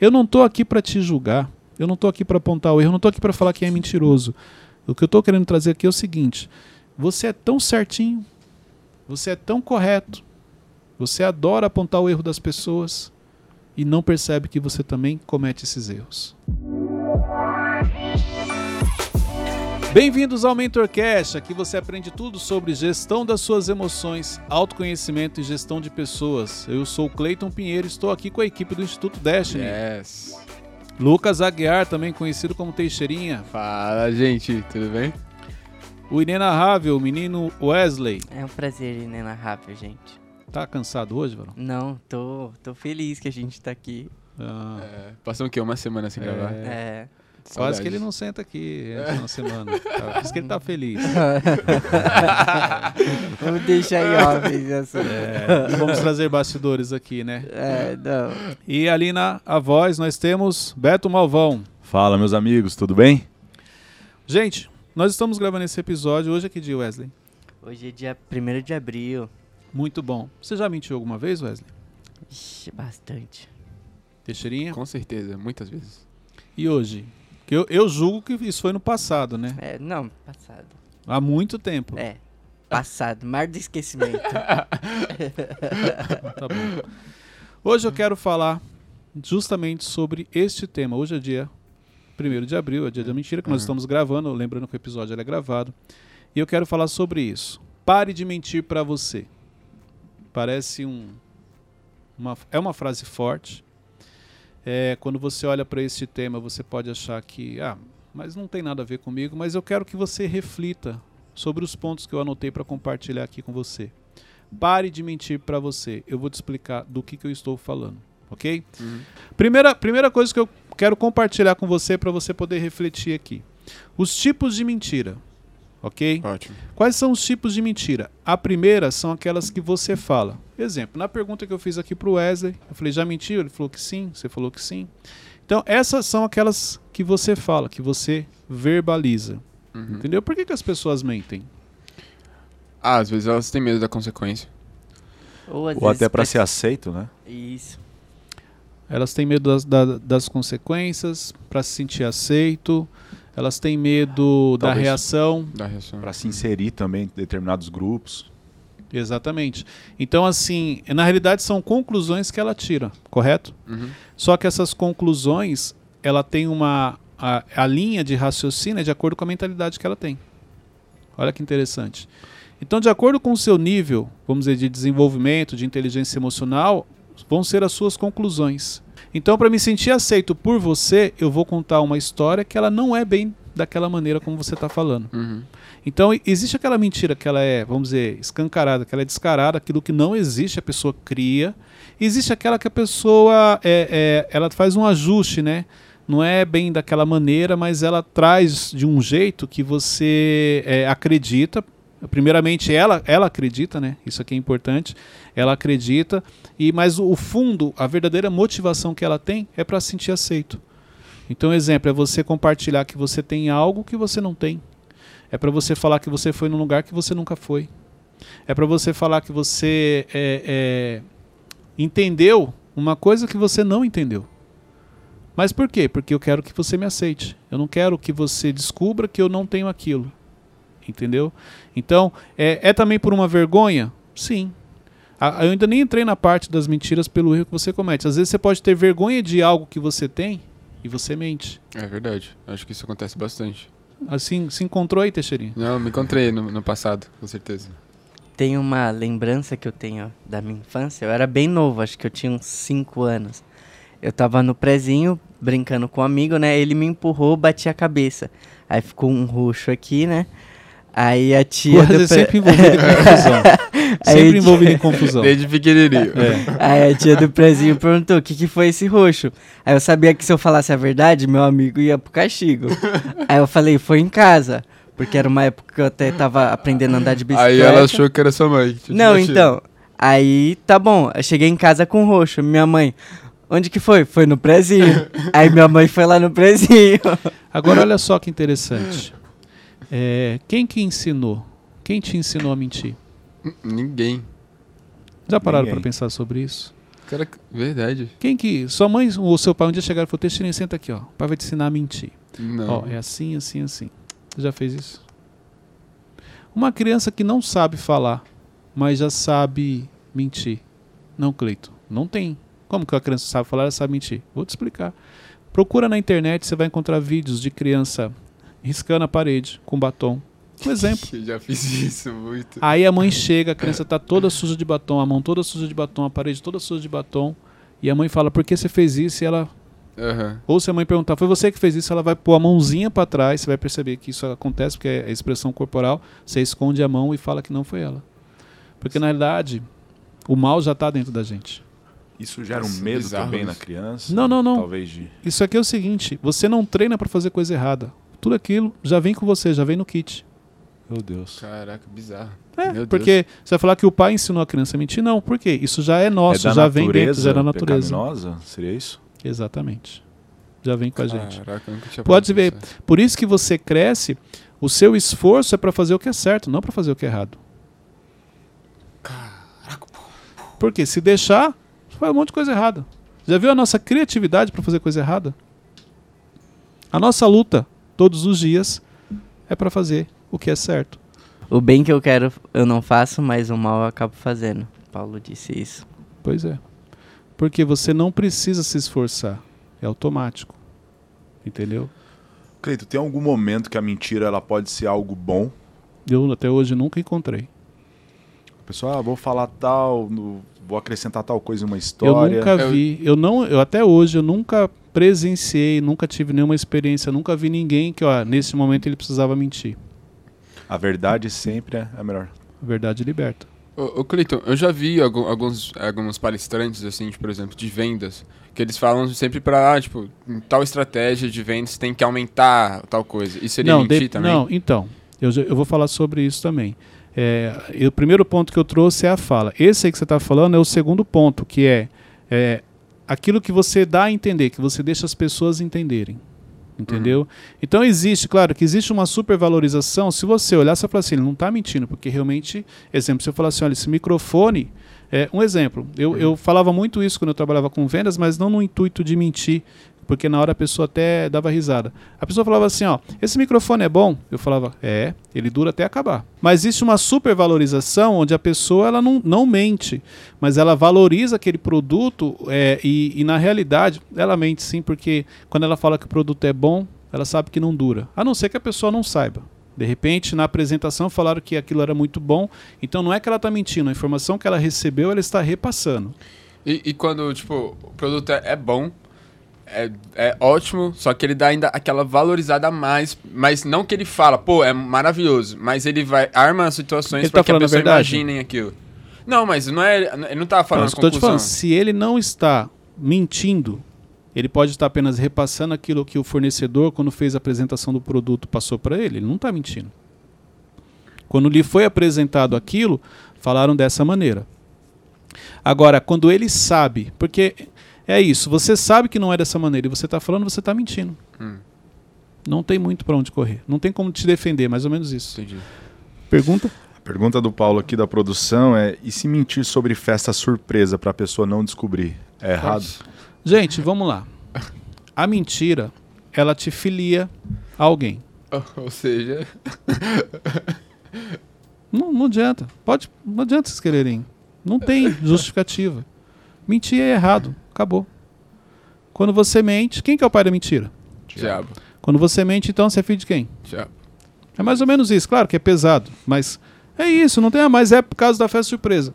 Eu não estou aqui para te julgar. Eu não estou aqui para apontar o erro. Eu não estou aqui para falar que é mentiroso. O que eu estou querendo trazer aqui é o seguinte: você é tão certinho, você é tão correto, você adora apontar o erro das pessoas e não percebe que você também comete esses erros. Bem-vindos ao MentorCast, aqui você aprende tudo sobre gestão das suas emoções, autoconhecimento e gestão de pessoas. Eu sou o Cleiton Pinheiro e estou aqui com a equipe do Instituto Destiny. Yes. Lucas Aguiar, também conhecido como Teixeirinha. Fala, gente, tudo bem? O inenarrável menino Wesley. É um prazer inenarrável, gente. Tá cansado hoje, Varão? Não, tô, tô feliz que a gente tá aqui. Ah, É, passou o quê? Uma semana sem gravar? É. quase que ele não senta aqui antes de uma semana. Tá, Por isso que ele tá feliz. Vamos deixar em off essa. É, vamos trazer bastidores aqui, né? É, não. E ali na a voz nós temos Beto Malvão. Fala, meus amigos, tudo bem? Gente, nós estamos gravando esse episódio. Hoje é que dia, Wesley? Hoje é dia 1 de abril. Muito bom. Você já mentiu alguma vez, Wesley? Ixi, bastante. Teixeirinha? Com certeza, muitas vezes. E hoje? Que eu, eu julgo que isso foi no passado, né? É, não, passado. Há muito tempo. É, passado. Mar do esquecimento. Tá bom. Hoje eu quero falar justamente sobre este tema. Hoje é dia 1 de abril, é dia da mentira, que nós Uhum. estamos gravando, lembrando que o episódio ele é gravado. E eu quero falar sobre isso. Pare de mentir para você. Parece um. Uma, é uma frase forte. É, quando você olha para esse tema, você pode achar que, ah, mas não tem nada a ver comigo, mas eu quero que você reflita sobre os pontos que eu anotei para compartilhar aqui com você. Pare de mentir para você. Eu vou te explicar do que, que eu estou falando, ok? Uhum. Primeira, primeira coisa que eu quero compartilhar com você para você poder refletir aqui: os tipos de mentira, ok? Ótimo. Quais são os tipos de mentira? A primeira são aquelas que você fala. Exemplo, na pergunta que eu fiz aqui pro Wesley, eu falei, já mentiu? Ele falou que sim, você falou que sim. Então, essas são aquelas que você fala, que você verbaliza. Uhum. Entendeu? Por que, que as pessoas mentem? Ah, às vezes elas têm medo da consequência. Ou, às Ou vezes até para pra- ser aceito, né? Isso. Elas têm medo das, da- das consequências, para se sentir aceito. Elas têm medo da reação. Da reação. Para se inserir também em determinados grupos. Exatamente. Então, assim, na realidade são conclusões que ela tira, correto? Uhum. Só que essas conclusões, ela tem uma. A, a linha de raciocínio é de acordo com a mentalidade que ela tem. Olha que interessante. Então, de acordo com o seu nível, vamos dizer, de desenvolvimento, de inteligência emocional, vão ser as suas conclusões. Então, para me sentir aceito por você, eu vou contar uma história que ela não é bem daquela maneira como você está falando. Uhum. Então, existe aquela mentira que ela é, vamos dizer, escancarada, que ela é descarada, aquilo que não existe, a pessoa cria. Existe aquela que a pessoa é, é, ela faz um ajuste, né? Não é bem daquela maneira, mas ela traz de um jeito que você é, acredita. Primeiramente, ela, ela acredita, né? Isso aqui é importante. Ela acredita, e mas o, o fundo, a verdadeira motivação que ela tem é para se sentir aceito. Então, exemplo, é você compartilhar que você tem algo que você não tem. É para você falar que você foi num lugar que você nunca foi. É para você falar que você é, é, entendeu uma coisa que você não entendeu. Mas por quê? Porque eu quero que você me aceite. Eu não quero que você descubra que eu não tenho aquilo. Entendeu? Então, é, é também por uma vergonha? Sim. Eu ainda nem entrei na parte das mentiras pelo erro que você comete. Às vezes você pode ter vergonha de algo que você tem e você mente. É verdade. Acho que isso acontece bastante. Assim, se encontrou aí, Teixeirinha? Não, me encontrei no, no passado, com certeza. Tem uma lembrança que eu tenho da minha infância. Eu era bem novo, acho que eu tinha uns 5 anos. Eu tava no prezinho, brincando com um amigo, né? Ele me empurrou, bati a cabeça. Aí ficou um roxo aqui, né? Aí a tia. Mas do é pre- sempre envolvido em confusão. Aí sempre de- envolvido em confusão. Desde pequenininho. É. Aí a tia do prezinho perguntou o que, que foi esse roxo. Aí eu sabia que se eu falasse a verdade, meu amigo ia pro castigo. Aí eu falei, foi em casa. Porque era uma época que eu até tava aprendendo a andar de bicicleta. Aí ela achou que era sua mãe. Não, então. Aí tá bom. Eu cheguei em casa com roxo. Minha mãe. Onde que foi? Foi no prezinho. Aí minha mãe foi lá no prezinho. Agora olha só que interessante. É, quem que ensinou? Quem te ensinou a mentir? Ninguém. Já pararam para pensar sobre isso? Cara, verdade. Quem que. Sua mãe ou seu pai um dia chegaram e falou: Teixeirinho, senta aqui, ó. O pai vai te ensinar a mentir. Não. Ó, é assim, assim, assim. Você já fez isso? Uma criança que não sabe falar, mas já sabe mentir. Não, Cleito. Não tem. Como que a criança sabe falar, ela sabe mentir? Vou te explicar. Procura na internet, você vai encontrar vídeos de criança riscando a parede com batom. Um exemplo. Eu já fiz isso muito. Aí a mãe chega, a criança tá toda suja de batom, a mão toda suja de batom, a parede toda suja de batom. E a mãe fala, por que você fez isso? E ela. Aham. Ou se a mãe perguntar, foi você que fez isso? Ela vai pôr a mãozinha para trás, você vai perceber que isso acontece, porque é a expressão corporal. Você esconde a mão e fala que não foi ela. Porque na realidade, o mal já tá dentro da gente. Isso gera um Nossa, medo bizarro também na criança? Não, não, não. Talvez de. Isso aqui é o seguinte: você não treina para fazer coisa errada. Tudo aquilo já vem com você, já vem no kit. Meu Deus. Caraca, bizarro. É, Meu Deus. porque você vai falar que o pai ensinou a criança a mentir? Não, por quê? Isso já é nosso, é já vem dentro, já é da natureza. pecaminosa? Seria isso? Exatamente. Já vem com a gente. Caraca, eu nunca tinha Pode ver. pensar. Por isso que você cresce, o seu esforço é para fazer o que é certo, não para fazer o que é errado. Porque se deixar, você faz um monte de coisa errada. Já viu a nossa criatividade para fazer coisa errada? A nossa luta todos os dias é para fazer o que é certo. O bem que eu quero eu não faço, mas o mal eu acabo fazendo. Paulo disse isso. Pois é. Porque você não precisa se esforçar, é automático. Entendeu? Cleito, tem algum momento que a mentira ela pode ser algo bom? Eu até hoje nunca encontrei. A pessoa, ah, vou falar tal, no- vou acrescentar tal coisa em uma Eu história. nunca Eu- vi, eu não, eu até hoje eu nunca presenciei, nunca tive nenhuma experiência, nunca vi ninguém que, ó, nesse momento ele precisava mentir. A verdade sempre é a melhor. A verdade liberta. Ô, ô Cleiton, eu já vi alguns, alguns palestrantes, assim, de, por exemplo, de vendas, que eles falam sempre pra, ah, tipo, em tal estratégia de vendas tem que aumentar tal coisa. Isso seria não, mentir de- também? não, então, eu, eu vou falar sobre isso também. É, o primeiro ponto que eu trouxe é a fala. Esse aí que você está falando é o segundo ponto, que é, é aquilo que você dá a entender, que você deixa as pessoas entenderem. Entendeu? Então existe, claro, que existe uma supervalorização. Se você olhar, você fala assim, ele não está mentindo, porque realmente, exemplo, se eu falar assim, olha, esse microfone, é, um exemplo, eu, eu falava muito isso quando eu trabalhava com vendas, mas não no intuito de mentir, porque na hora a pessoa até dava risada. A pessoa falava assim, ó, esse microfone é bom? Eu falava, é, ele dura até acabar. Mas existe uma supervalorização onde a pessoa ela não, não mente, mas ela valoriza aquele produto é, e, e na realidade ela mente sim, porque quando ela fala que o produto é bom, ela sabe que não dura. A não ser que a pessoa não saiba. De repente, na apresentação falaram que aquilo era muito bom, então não é que ela está mentindo, a informação que ela recebeu ela está repassando. E, e quando, tipo, o produto é, é bom, é, é ótimo, só que ele dá ainda aquela valorizada a mais, mas não que ele fala, pô, é maravilhoso, mas ele vai arma as situações pra tá que a a pessoa verdade? imaginem aquilo. Não, mas não é, ele não tá falando Não, a tô te conclusão. falando, se ele não está mentindo, ele pode estar apenas repassando aquilo que o fornecedor, quando fez a apresentação do produto, passou para ele. Ele não está mentindo. Quando lhe foi apresentado aquilo, falaram dessa maneira. Agora, quando ele sabe, porque é isso, você sabe que não é dessa maneira e você está falando, você está mentindo. Hum. Não tem muito para onde correr. Não tem como te defender, mais ou menos isso. Entendi. Pergunta? A pergunta do Paulo aqui da produção é: e se mentir sobre festa surpresa para a pessoa não descobrir? É errado? Gente, vamos lá. A mentira, ela te filia a alguém. Ou seja, Não, não adianta. Pode, não adianta vocês quererem. Não tem justificativa. Mentir é errado. Acabou. Quando você mente, quem que é o pai da mentira? diabo, Quando você mente, então você é filho de quem? diabo. É mais ou menos isso. Claro que é pesado, mas é isso. Não tem a mais. É por causa da festa surpresa.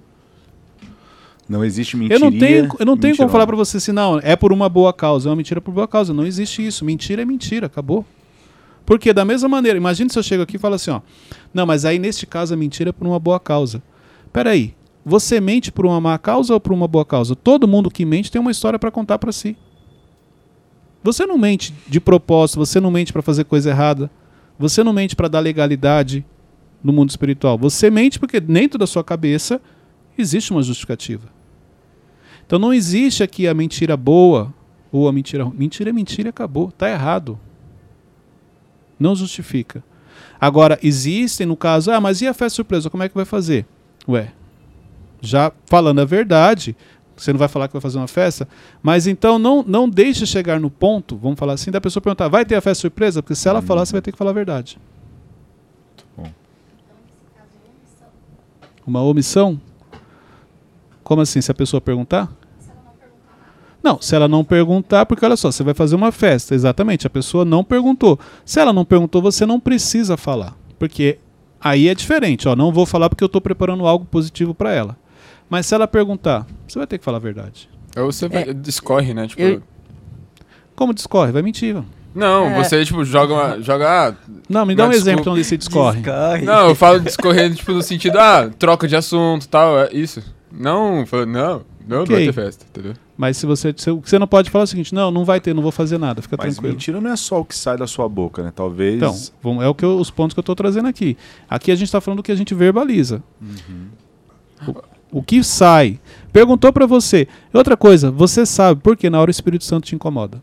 Não existe Eu mentiria. não tenho, eu não tenho como falar pra você assim, não, é por uma boa causa. É uma mentira por boa causa. Não existe isso. Mentira é mentira. Acabou. Porque da mesma maneira, imagine se eu chego aqui e falo assim, ó. Não, mas aí neste caso a mentira é por uma boa causa. Peraí, você mente por uma má causa ou por uma boa causa? Todo mundo que mente tem uma história pra contar pra si. Você não mente de propósito, você não mente pra fazer coisa errada. Você não mente pra dar legalidade no mundo espiritual. Você mente porque dentro da sua cabeça existe uma justificativa. Então não existe aqui a mentira boa ou a mentira ruim. Mentira é mentira acabou. Tá errado. Não justifica. Agora, existem, no caso, ah, mas e a festa surpresa? Como é que vai fazer? Ué, já falando a verdade, você não vai falar que vai fazer uma festa, mas então não, não deixe chegar no ponto, vamos falar assim, da pessoa perguntar, vai ter a festa surpresa? Porque se ela falar, você vai ter que falar a verdade. bom. Uma omissão? Como assim, se a pessoa perguntar? Não, se ela não perguntar, porque olha só, você vai fazer uma festa, exatamente, a pessoa não perguntou. Se ela não perguntou, você não precisa falar, porque aí é diferente, ó, não vou falar porque eu estou preparando algo positivo para ela. Mas se ela perguntar, você vai ter que falar a verdade. Ou você vai, discorre, né? Tipo, eu- Como discorre? Vai mentir. Não, É. você, tipo, joga uma. Joga. ah, Não, me dá Não, um exemplo onde você discorre. Não, eu falo discorrendo, tipo, no sentido, ah, troca de assunto tal, é isso. Não, fala, não, não, não Ok. vai ter festa, entendeu? Mas se você, se, você não pode falar é o seguinte, não, não vai ter, não vou fazer nada, fica Mas tranquilo. mentira não é só o que sai da sua boca, né? Talvez. Então, vamos- é o que eu- os pontos que eu estou trazendo aqui. Aqui a gente está falando do que a gente verbaliza. O, o que sai. Perguntou para você. Outra coisa, você sabe por que na hora o Espírito Santo te incomoda.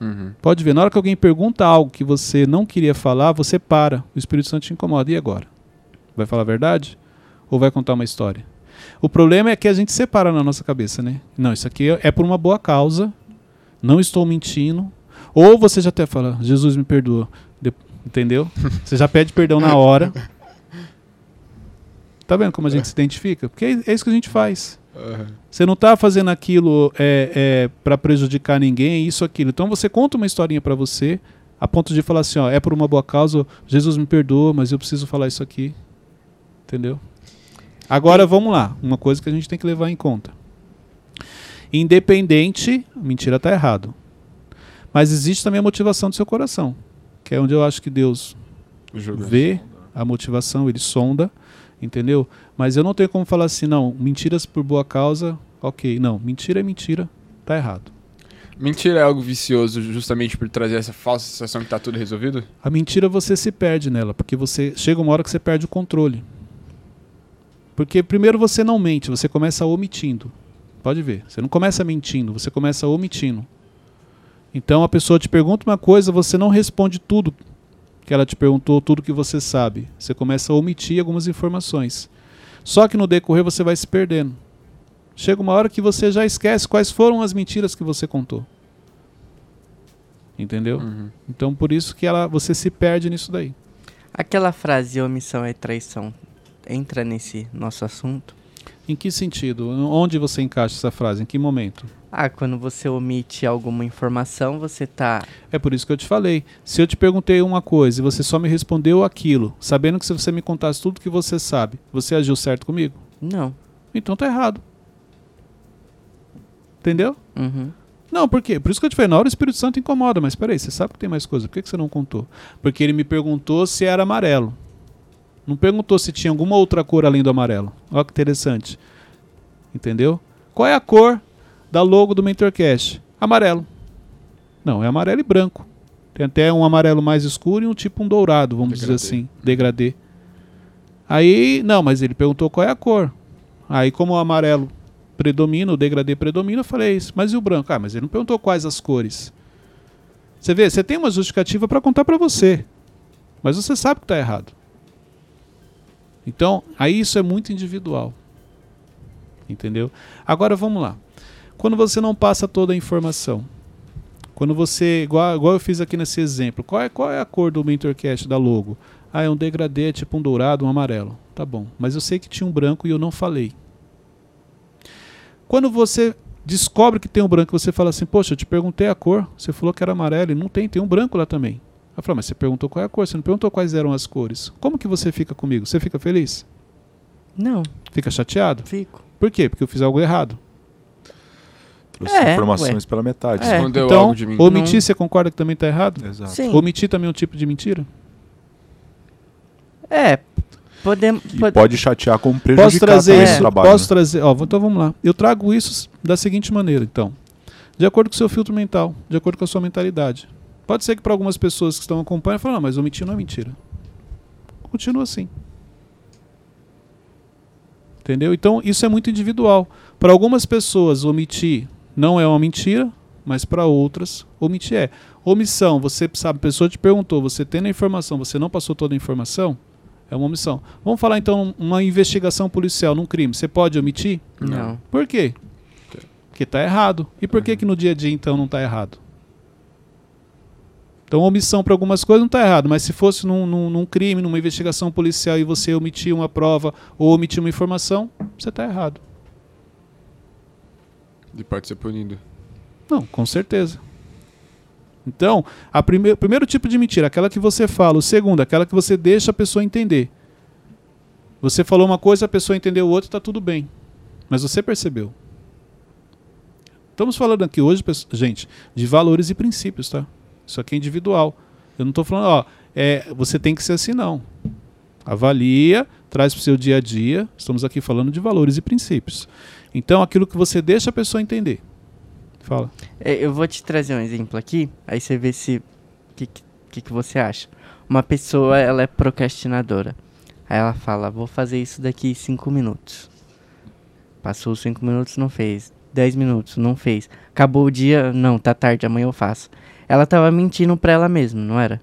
Uhum. Pode ver, na hora que alguém pergunta algo que você não queria falar, você para. O Espírito Santo te incomoda. E agora? Vai falar a verdade? Ou vai contar uma história? O problema é que a gente separa na nossa cabeça, né? Não, isso aqui é por uma boa causa. Não estou mentindo. Ou você já até fala, Jesus me perdoa. De- entendeu? Você já pede perdão na hora. Tá vendo como a gente se identifica? Porque é é isso que a gente faz. Você não está fazendo aquilo é, é, para prejudicar ninguém, isso, aquilo. Então você conta uma historinha para você, a ponto de falar assim, ó, é por uma boa causa, Jesus me perdoa, mas eu preciso falar isso aqui. Entendeu? Agora vamos lá, uma coisa que a gente tem que levar em conta. Independente, mentira tá errado. Mas existe também a motivação do seu coração, que é onde eu acho que Deus vê a motivação, ele sonda, entendeu? Mas eu não tenho como falar assim, não, mentiras por boa causa, ok. Não, mentira é mentira, tá errado. Mentira é algo vicioso justamente por trazer essa falsa sensação que tá tudo resolvido? A mentira você se perde nela, porque você chega uma hora que você perde o controle. Porque primeiro você não mente, você começa omitindo. Pode ver, você não começa mentindo, você começa omitindo. Então a pessoa te pergunta uma coisa, você não responde tudo que ela te perguntou, tudo que você sabe. Você começa a omitir algumas informações. Só que no decorrer você vai se perdendo. Chega uma hora que você já esquece quais foram as mentiras que você contou. Entendeu? Uhum. Então por isso que ela, você se perde nisso daí. Aquela frase omissão é traição entra nesse nosso assunto? Em que sentido? Onde você encaixa essa frase? Em que momento? Ah, quando você omite alguma informação, você tá. É por isso que eu te falei. Se eu te perguntei uma coisa e você só me respondeu aquilo, sabendo que se você me contasse tudo que você sabe, você agiu certo comigo? Não. Então tá errado. Entendeu? Uhum. Não, por quê? Por isso que eu te falei, na hora o Espírito Santo incomoda, mas peraí, você sabe que tem mais coisa, por que, que você não contou? Porque ele me perguntou se era amarelo. Não perguntou se tinha alguma outra cor além do amarelo. Olha que interessante. Entendeu? Qual é a cor da logo do MentorCast? Amarelo. Não, é amarelo e branco. Tem até um amarelo mais escuro e um tipo um dourado, vamos dizer Degradê. assim, degradê. Aí, não, mas ele perguntou qual é a cor. Aí, como o amarelo predomina, o degradê predomina, eu falei isso. Mas e o branco? Ah, mas ele não perguntou quais as cores. Você vê, você tem uma justificativa para contar para você. Mas você sabe que está errado. Então, aí isso é muito individual. Entendeu? Agora vamos lá. Quando você não passa toda a informação, quando você, igual, igual eu fiz aqui nesse exemplo, qual é, qual é a cor do MentorCast da logo? Ah, é um degradê, tipo um dourado, um amarelo. Tá bom. Mas eu sei que tinha um branco e eu não falei. Quando você descobre que tem um branco, você fala assim, poxa, eu te perguntei a cor, você falou que era amarelo e não tem, tem um branco lá também. Eu falo, mas você perguntou qual é a cor, você não perguntou quais eram as cores. Como que você fica comigo? Você fica feliz? Não, Fica chateado? fico. Por quê? Porque eu fiz algo errado. Trouxe É, informações pela metade. É. Escondeu então, algo de mim. omitir, Não. você concorda que também está errado? Exato. Sim. Omitir também é um tipo de mentira? É, podemos. E pode chatear como prejudicar Posso trazer isso- o trabalho. Posso né? trazer, ó, então vamos lá. Eu trago isso da seguinte maneira, então. De acordo com o seu filtro mental, de acordo com a sua mentalidade. Pode ser que para algumas pessoas que estão acompanhando, falam, não, mas omitir não é mentira. Continua assim. Entendeu? Então, isso é muito individual. Para algumas pessoas, omitir não é uma mentira, mas para outras, omitir é. Omissão, você sabe, a pessoa te perguntou, você tendo a informação, você não passou toda a informação, é uma omissão. Vamos falar então uma investigação policial num crime. Você pode omitir? Não. Por quê? Porque está errado. E por que, que no dia a dia então não está errado? Então, omissão para algumas coisas não está errado, mas se fosse num, num, num, crime, numa investigação policial e você omitir uma prova ou omitir uma informação, você está errado. E pode ser punido. Não, com certeza. Então, a prime o primeiro tipo de mentira, aquela que você fala. O segundo, aquela que você deixa a pessoa entender. Você falou uma coisa, a pessoa entendeu outra, está tudo bem. Mas você percebeu. Estamos falando aqui hoje, gente, de valores e princípios, tá? Isso aqui é individual. Eu não estou falando, ó, é, você tem que ser assim, não. Avalia, traz para o seu dia a dia. Estamos aqui falando de valores e princípios. Então, aquilo que você deixa a pessoa entender. Fala. É, eu vou te trazer um exemplo aqui, aí você vê se o que, que, que você acha. Uma pessoa, ela é procrastinadora. Aí ela fala, vou fazer isso daqui cinco minutos. Passou cinco minutos, não fez. Dez minutos, não fez. Acabou o dia, não, tá tarde, amanhã eu faço. Ela tava mentindo pra ela mesma, não era?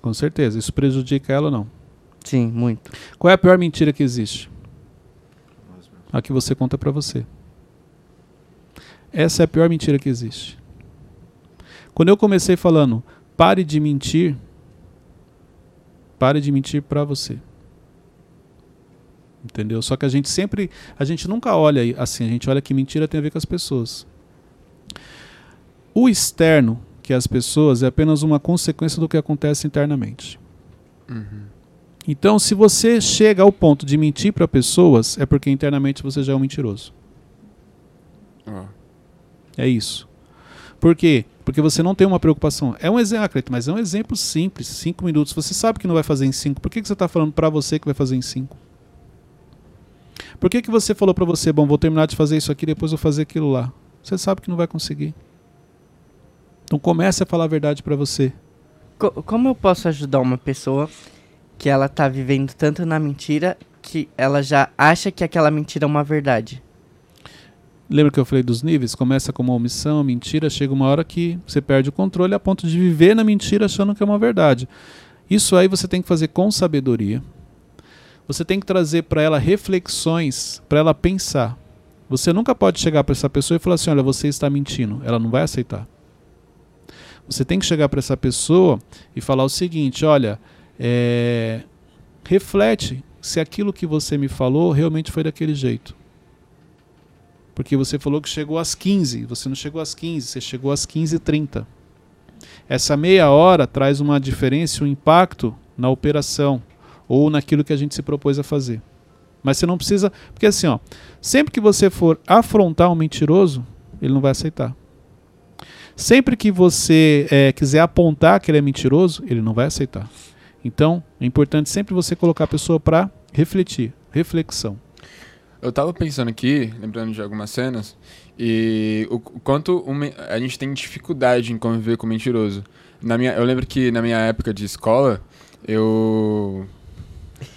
Com certeza. Isso prejudica ela ou não? Sim, muito. Qual é a pior mentira que existe? A que você conta pra você. Essa é a pior mentira que existe. Quando eu comecei falando, pare de mentir, pare de mentir para você. Entendeu? Só que a gente sempre, a gente nunca olha assim, a gente olha que mentira tem a ver com as pessoas. O externo, que as pessoas, é apenas uma consequência do que acontece internamente. Uhum. Então, se você chega ao ponto de mentir para pessoas, é porque internamente você já é um mentiroso. É isso. Por quê? Porque você não tem uma preocupação. É um exemplo, mas é um exemplo simples. Cinco minutos. Você sabe que não vai fazer em cinco. Por que, que você está falando para você que vai fazer em cinco? Por que, que você falou para você, bom, vou terminar de fazer isso aqui, depois vou fazer aquilo lá? Você sabe que não vai conseguir. Então comece a falar a verdade para você. como eu posso ajudar uma pessoa que ela tá vivendo tanto na mentira que ela já acha que aquela mentira é uma verdade? Lembra que eu falei dos níveis? Começa com uma omissão, mentira, chega uma hora que você perde o controle a ponto de viver na mentira achando que é uma verdade. Isso aí você tem que fazer com sabedoria. Você tem que trazer para ela reflexões, para ela pensar. Você nunca pode chegar para essa pessoa e falar assim: olha, você está mentindo. Ela não vai aceitar. Você tem que chegar para essa pessoa e falar o seguinte: olha, é, reflete se aquilo que você me falou realmente foi daquele jeito. Porque você falou que chegou às 15, você não chegou às 15, você chegou às 15h30. Essa meia hora traz uma diferença, um impacto na operação ou naquilo que a gente se propôs a fazer. Mas você não precisa. Porque assim, ó, sempre que você for afrontar um mentiroso, ele não vai aceitar. Sempre que você é, quiser apontar que ele é mentiroso, ele não vai aceitar. Então, é importante sempre você colocar a pessoa para refletir. Reflexão. Eu tava pensando aqui, lembrando de algumas cenas, e o, o quanto uma, a gente tem dificuldade em conviver com o mentiroso. Na minha, eu lembro que na minha época de escola, eu.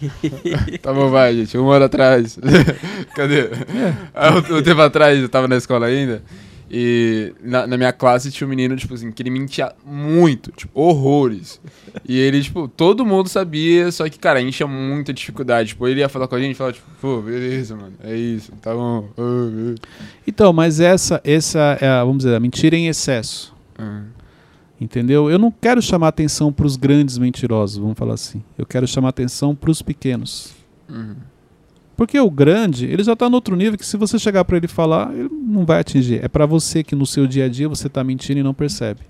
tá bom, vai, gente. Uma hora atrás. Cadê? É. Um, um tempo atrás eu tava na escola ainda. E na, na, minha classe tinha um menino, tipo assim, que ele mentia muito, tipo, horrores. E ele, tipo, todo mundo sabia, só que, cara, a gente tinha muita dificuldade. Tipo, ele ia falar com a gente e falava, tipo, pô, beleza, mano, é isso, tá bom. Então, mas essa, essa é, a, vamos dizer, a mentira em excesso. Uhum. Entendeu? Eu não quero chamar atenção para os grandes mentirosos, vamos falar assim. Eu quero chamar atenção para os pequenos. Uhum. Porque o grande, ele já está no outro nível que se você chegar para ele falar, ele não vai atingir. É para você que no seu dia a dia você está mentindo e não percebe.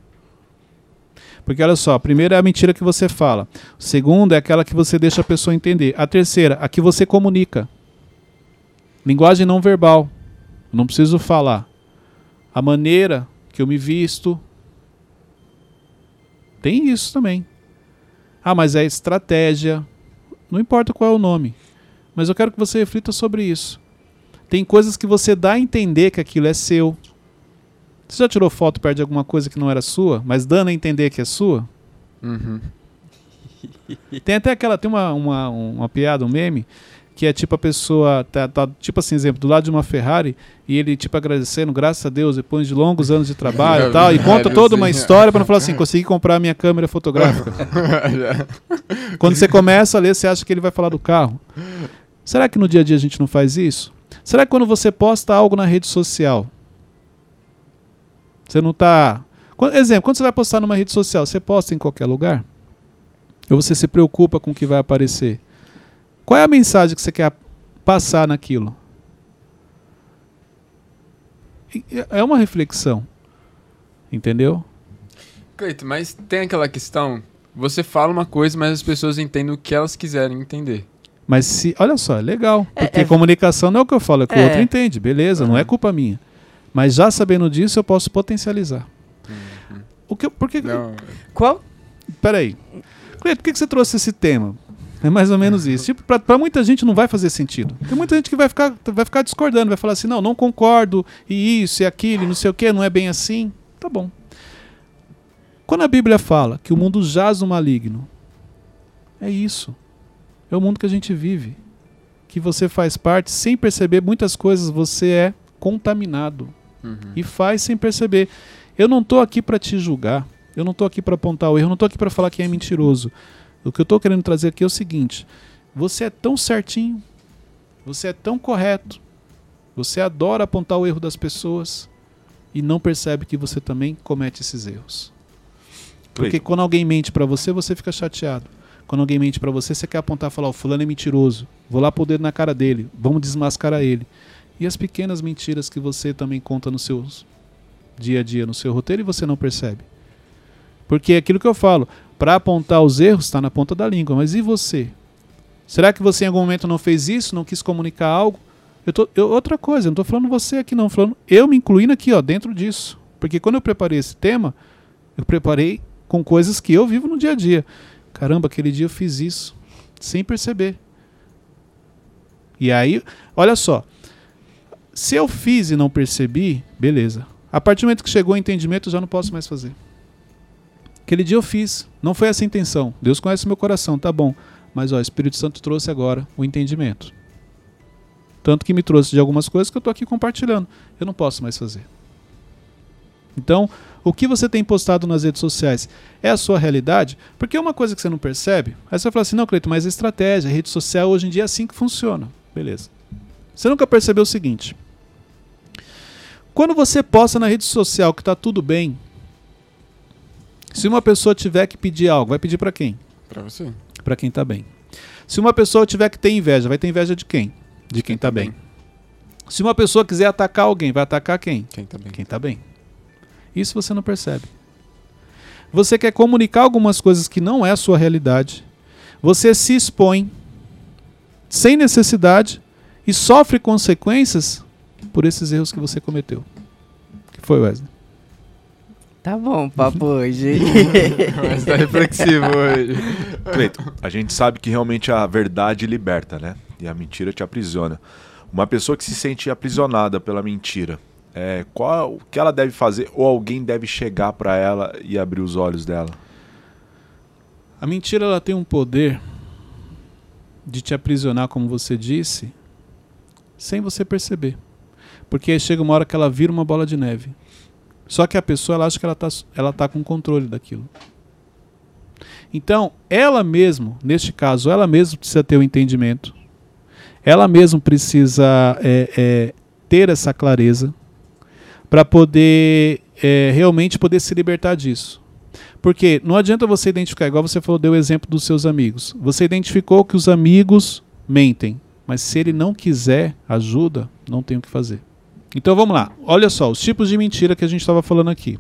Porque olha só, a primeira é a mentira que você fala. A segunda é aquela que você deixa a pessoa entender. A terceira, a que você comunica. Linguagem não verbal. Não preciso falar. A maneira que eu me visto. Tem isso também. Ah, mas é estratégia. Não importa qual é o nome. Mas eu quero que você reflita sobre isso. Tem coisas que você dá a entender que aquilo é seu. Você já tirou foto perto de alguma coisa que não era sua, mas dando a entender que é sua? Uhum. Tem até aquela, tem uma, uma, uma piada, um meme, que é tipo a pessoa, tá, tá, tipo assim, exemplo, do lado de uma Ferrari, e ele tipo agradecendo, graças a Deus, depois de longos anos de trabalho e tal, e conta toda uma história para não falar assim, consegui comprar a minha câmera fotográfica. Quando você começa a ler, você acha que ele vai falar do carro. Será que no dia a dia a gente não faz isso? Será que quando você posta algo na rede social, Você não está. Exemplo, quando você vai postar numa rede social, você posta em qualquer lugar? Ou você se preocupa com o que vai aparecer? Qual é a mensagem que você quer passar naquilo? É uma reflexão. Entendeu? Cleito, mas tem aquela questão. Você fala uma coisa, mas as pessoas entendem o que elas quiserem entender. Mas se. Olha só, é legal. É, Porque é- comunicação não é o que eu falo, é o que o É. outro entende. Beleza, não é culpa minha. Mas já sabendo disso, eu posso potencializar. O que, por que, Não, Qual? Peraí. Cleito, por que, que você trouxe esse tema? É mais ou menos isso. Tipo, pra, pra muita gente não vai fazer sentido. Tem muita gente que vai ficar, vai ficar discordando, vai falar assim, não, não concordo, e isso, e aquilo, e não sei o que, não é bem assim. Tá bom. Quando a Bíblia fala que o mundo jaz no maligno, é isso. É o mundo que a gente vive. Que você faz parte, sem perceber muitas coisas, você é contaminado. Uhum. E faz sem perceber. Eu não estou aqui para te julgar. Eu não estou aqui para apontar o erro. Eu não estou aqui para falar quem é mentiroso. O que eu estou querendo trazer aqui é o seguinte: você é tão certinho, você é tão correto, você adora apontar o erro das pessoas e não percebe que você também comete esses erros. Porque quando alguém mente para você, você fica chateado. Quando alguém mente para você, você quer apontar e falar: o fulano é mentiroso. Vou lá pôr o dedo na cara dele. Vamos desmascarar ele. E as pequenas mentiras que você também conta no seu dia a dia, no seu roteiro, e você não percebe. Porque é aquilo que eu falo, para apontar os erros está na ponta da língua, mas e você? Será que você em algum momento não fez isso, não quis comunicar algo? Eu tô, eu- outra coisa, não estou falando você aqui não, falando eu me incluindo aqui, ó, dentro disso. Porque quando eu preparei esse tema, eu preparei com coisas que eu vivo no dia a dia. Caramba, aquele dia eu fiz isso, sem perceber. E aí, olha só, se eu fiz e não percebi, beleza. A partir do momento que chegou o entendimento, eu já não posso mais fazer. Aquele dia eu fiz, não foi essa a intenção. Deus conhece meu coração, tá bom. Mas ó, o Espírito Santo trouxe agora o entendimento. Tanto que me trouxe de algumas coisas que eu estou aqui compartilhando. Eu não posso mais fazer. Então, o que você tem postado nas redes sociais é a sua realidade? Porque é uma coisa que você não percebe. Aí você vai falar assim: não, Cleiton, mas a estratégia, a rede social hoje em dia é assim que funciona. Beleza. Você nunca percebeu o seguinte: quando você posta na rede social que está tudo bem, se uma pessoa tiver que pedir algo, vai pedir para quem? Pra você. Para quem está bem. Se uma pessoa tiver que ter inveja, vai ter inveja de quem? De quem está bem. Se uma pessoa quiser atacar alguém, vai atacar quem? Quem tá bem? Quem está bem. Isso você não percebe. Você quer comunicar algumas coisas que não é a sua realidade. Você se expõe sem necessidade e sofre consequências por esses erros que você cometeu. Que foi, Wesley? Tá bom, papo hoje. Mas tá reflexivo hoje. Cleiton, a gente sabe que realmente a verdade liberta, né? E a mentira te aprisiona. Uma pessoa que se sente aprisionada pela mentira, é, qual o que ela deve fazer ou alguém deve chegar para ela e abrir os olhos dela? A mentira ela tem um poder de te aprisionar, como você disse, sem você perceber. Porque aí chega uma hora que ela vira uma bola de neve. Só que a pessoa ela acha que ela está ela tá com controle daquilo. Então, ela mesmo, neste caso, ela mesma precisa ter o entendimento. Ela mesma precisa é, é, ter essa clareza para poder é, realmente poder se libertar disso. Porque não adianta você identificar, igual você falou, deu o exemplo dos seus amigos. Você identificou que os amigos mentem, mas se ele não quiser ajuda, não tem o que fazer. Então vamos lá. Olha só, os tipos de mentira que a gente estava falando aqui.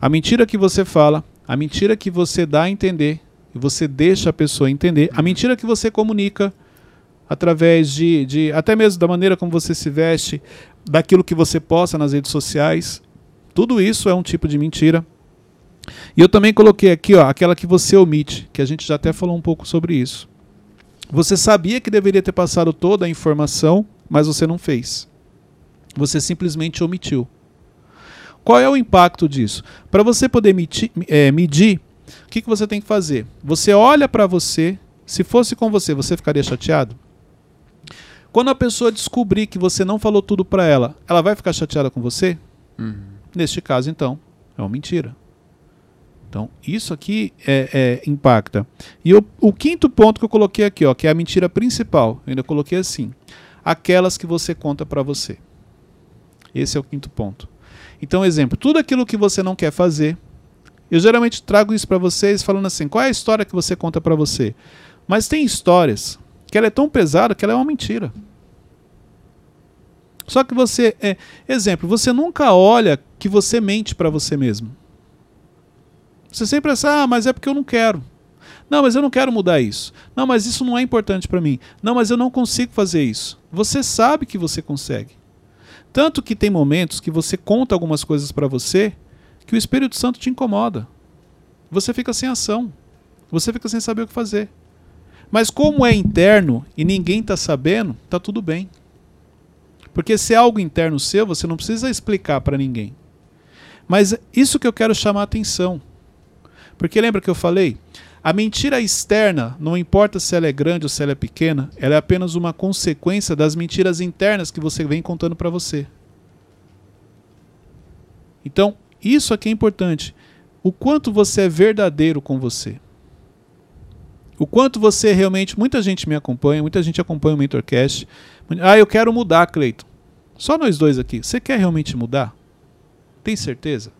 A mentira que você fala, a mentira que você dá a entender e você deixa a pessoa entender, a mentira que você comunica através de, de até mesmo da maneira como você se veste, daquilo que você posta nas redes sociais. Tudo isso é um tipo de mentira. E eu também coloquei aqui, ó, aquela que você omite, que a gente já até falou um pouco sobre isso. Você sabia que deveria ter passado toda a informação, mas você não fez. Você simplesmente omitiu. Qual é o impacto disso? Para você poder miti- é, medir, o que, que você tem que fazer? Você olha para você. Se fosse com você, você ficaria chateado? Quando a pessoa descobrir que você não falou tudo para ela, ela vai ficar chateada com você? Uhum. Neste caso, então, é uma mentira. Então, isso aqui é, é, impacta. E o, o quinto ponto que eu coloquei aqui, ó, que é a mentira principal, eu ainda coloquei assim: aquelas que você conta para você. Esse é o quinto ponto. Então, exemplo, tudo aquilo que você não quer fazer, eu geralmente trago isso para vocês falando assim, qual é a história que você conta para você? Mas tem histórias que ela é tão pesada que ela é uma mentira. Só que você, é, exemplo, você nunca olha que você mente para você mesmo. Você sempre pensa, ah, mas é porque eu não quero. Não, mas eu não quero mudar isso. Não, mas isso não é importante para mim. Não, mas eu não consigo fazer isso. Você sabe que você consegue. Tanto que tem momentos que você conta algumas coisas para você que o Espírito Santo te incomoda. Você fica sem ação. Você fica sem saber o que fazer. Mas como é interno e ninguém está sabendo, tá tudo bem. Porque se é algo interno seu, você não precisa explicar para ninguém. Mas isso que eu quero chamar a atenção. Porque lembra que eu falei? A mentira externa, não importa se ela é grande ou se ela é pequena, ela é apenas uma consequência das mentiras internas que você vem contando para você. Então, isso aqui é importante. O quanto você é verdadeiro com você. O quanto você realmente. Muita gente me acompanha, muita gente acompanha o Mentorcast. Ah, eu quero mudar, Cleiton. Só nós dois aqui. Você quer realmente mudar? Tem certeza?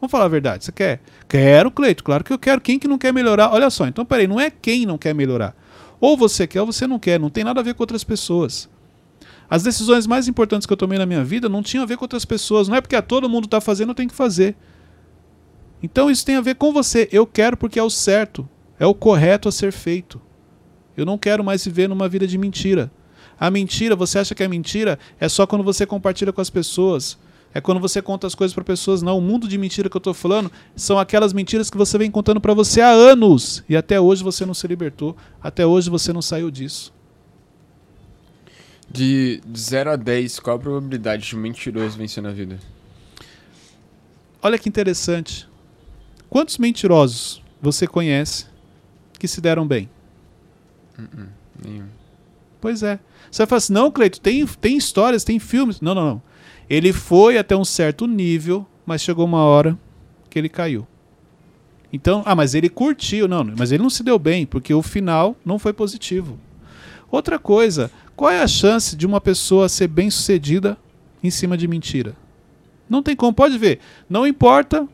Vamos falar a verdade. Você quer? Quero, Cleito. Claro que eu quero. Quem que não quer melhorar? Olha só, então peraí, não é quem não quer melhorar. Ou você quer ou você não quer. Não tem nada a ver com outras pessoas. As decisões mais importantes que eu tomei na minha vida não tinham a ver com outras pessoas. Não é porque a todo mundo está fazendo, eu tenho que fazer. Então isso tem a ver com você. Eu quero porque é o certo. É o correto a ser feito. Eu não quero mais viver numa vida de mentira. A mentira, você acha que é mentira? É só quando você compartilha com as pessoas. É quando você conta as coisas para pessoas. Não, o mundo de mentira que eu estou falando são aquelas mentiras que você vem contando para você há anos e até hoje você não se libertou, até hoje você não saiu disso. De 0 a 10, qual a probabilidade de um mentiroso vencer na vida? Olha que interessante. Quantos mentirosos você conhece que se deram bem? Uh -uh, nenhum. Pois é. Você vai falar assim, não, Cleito, tem, tem histórias, tem filmes. Não, não, não. Ele foi até um certo nível, mas chegou uma hora que ele caiu. Então, ah, mas ele curtiu, não, mas ele não se deu bem, porque o final não foi positivo. Outra coisa, qual é a chance de uma pessoa ser bem sucedida em cima de mentira? Não tem como, pode ver. Não importa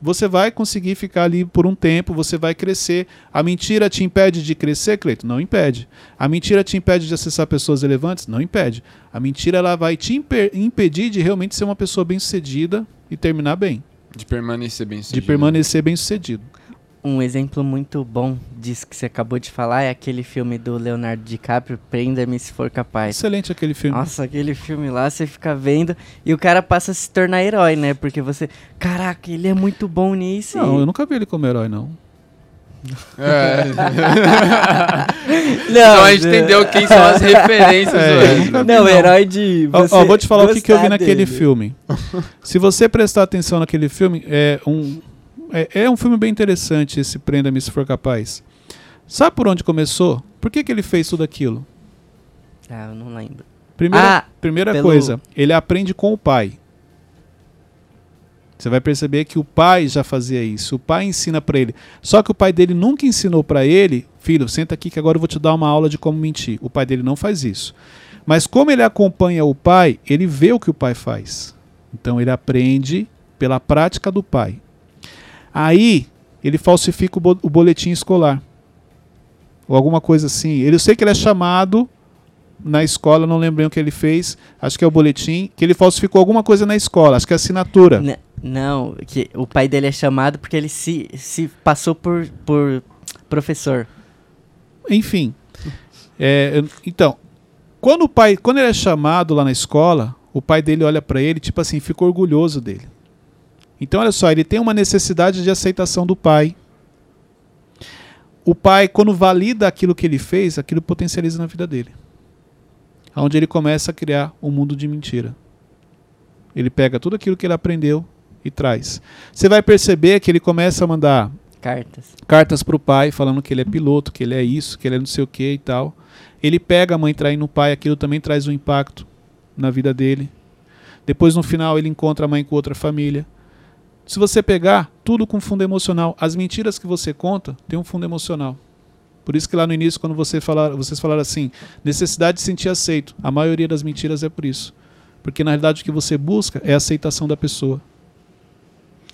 você vai conseguir ficar ali por um tempo, você vai crescer. A mentira te impede de crescer, Cleito? Não impede. A mentira te impede de acessar pessoas relevantes? Não impede. A mentira ela vai te impedir de realmente ser uma pessoa bem-sucedida e terminar bem. De permanecer bem-sucedido. De permanecer bem-sucedido. Um exemplo muito bom disso que você acabou de falar é aquele filme do Leonardo DiCaprio, Prenda-me se for capaz. Excelente aquele filme. Nossa, aquele filme lá, você fica vendo e o cara passa a se tornar herói, né? Porque você, caraca, ele é muito bom nisso. Não, e... eu nunca vi ele como herói, não. É. não, então a gente é... entendeu quem são as referências é, hoje. Não, não, herói de. Ó, ó, vou te falar o que, que eu vi naquele filme. Se você prestar atenção naquele filme, é um é, é um filme bem interessante esse Prenda-me se for capaz. Sabe por onde começou? Por que, que ele fez tudo aquilo? Ah, eu não lembro. Primeira, ah, primeira pelo... coisa, ele aprende com o pai. Você vai perceber que o pai já fazia isso. O pai ensina para ele. Só que o pai dele nunca ensinou para ele, filho, senta aqui que agora eu vou te dar uma aula de como mentir. O pai dele não faz isso. Mas como ele acompanha o pai, ele vê o que o pai faz. Então ele aprende pela prática do pai. Aí ele falsifica o, bo o boletim escolar. Ou alguma coisa assim. Eu sei que ele é chamado na escola, não lembro o que ele fez, acho que é o boletim, que ele falsificou alguma coisa na escola, acho que é assinatura. N não, que o pai dele é chamado porque ele se, se passou por, por professor. Enfim. É, então, quando o pai, quando ele é chamado lá na escola, o pai dele olha para ele, tipo assim, fica orgulhoso dele. Então, olha só, ele tem uma necessidade de aceitação do pai. O pai, quando valida aquilo que ele fez, aquilo potencializa na vida dele. Onde ele começa a criar um mundo de mentira. Ele pega tudo aquilo que ele aprendeu e traz. Você vai perceber que ele começa a mandar cartas cartas para o pai, falando que ele é piloto, que ele é isso, que ele é não sei o que e tal. Ele pega a mãe traindo o pai, aquilo também traz um impacto na vida dele. Depois, no final, ele encontra a mãe com outra família. Se você pegar tudo com fundo emocional, as mentiras que você conta têm um fundo emocional. Por isso que lá no início, quando você falar, vocês falaram assim, necessidade de sentir aceito, a maioria das mentiras é por isso. Porque na realidade o que você busca é a aceitação da pessoa.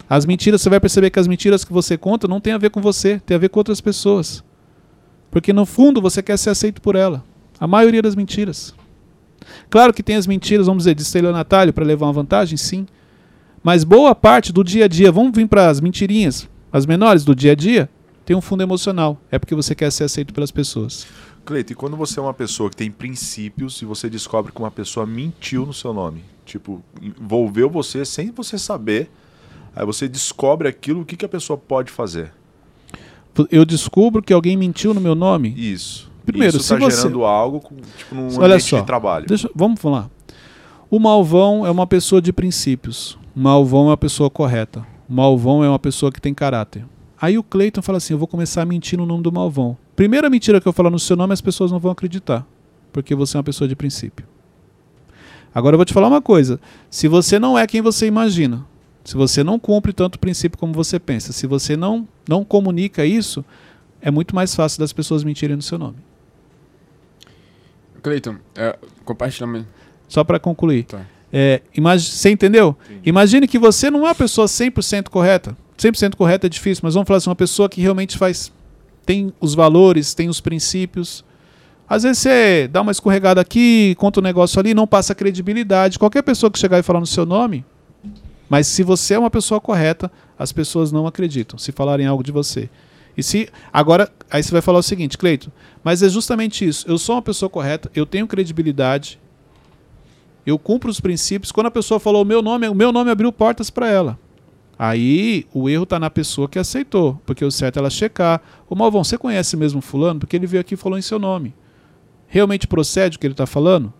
As mentiras, você vai perceber que as mentiras que você conta não tem a ver com você, tem a ver com outras pessoas. Porque no fundo você quer ser aceito por ela. A maioria das mentiras. Claro que tem as mentiras, vamos dizer, de estelionatário para levar uma vantagem, sim. Mas boa parte do dia a dia, vamos vir para as mentirinhas, as menores do dia a dia, tem um fundo emocional. É porque você quer ser aceito pelas pessoas. Cleito, e quando você é uma pessoa que tem princípios e você descobre que uma pessoa mentiu no seu nome, tipo, envolveu você sem você saber, aí você descobre aquilo, o que, que a pessoa pode fazer? Eu descubro que alguém mentiu no meu nome? Isso. Primeiro, Isso se tá você... gerando algo, com, tipo, num Olha ambiente só, de trabalho. Deixa, vamos falar. O malvão é uma pessoa de princípios. O malvão é uma pessoa correta. O malvão é uma pessoa que tem caráter. Aí o Cleiton fala assim: Eu vou começar a mentir no nome do malvão. Primeira mentira que eu falar no seu nome, as pessoas não vão acreditar. Porque você é uma pessoa de princípio. Agora eu vou te falar uma coisa: se você não é quem você imagina, se você não cumpre tanto princípio como você pensa, se você não, não comunica isso, é muito mais fácil das pessoas mentirem no seu nome. Cleiton, é, compartilha Só para concluir. Tá. É, imag... Você entendeu? Imagine que você não é uma pessoa 100% correta. 100% correta é difícil, mas vamos falar assim, uma pessoa que realmente faz tem os valores, tem os princípios. Às vezes você dá uma escorregada aqui, conta um negócio ali, não passa credibilidade. Qualquer pessoa que chegar e falar no seu nome, mas se você é uma pessoa correta, as pessoas não acreditam se falarem algo de você. E se agora aí você vai falar o seguinte, Cleito, mas é justamente isso. Eu sou uma pessoa correta, eu tenho credibilidade, eu cumpro os princípios. Quando a pessoa falou o meu nome, o meu nome abriu portas para ela. Aí o erro está na pessoa que aceitou, porque o certo é ela checar. Ô Malvão, você conhece mesmo fulano? Porque ele veio aqui e falou em seu nome. Realmente procede o que ele está falando?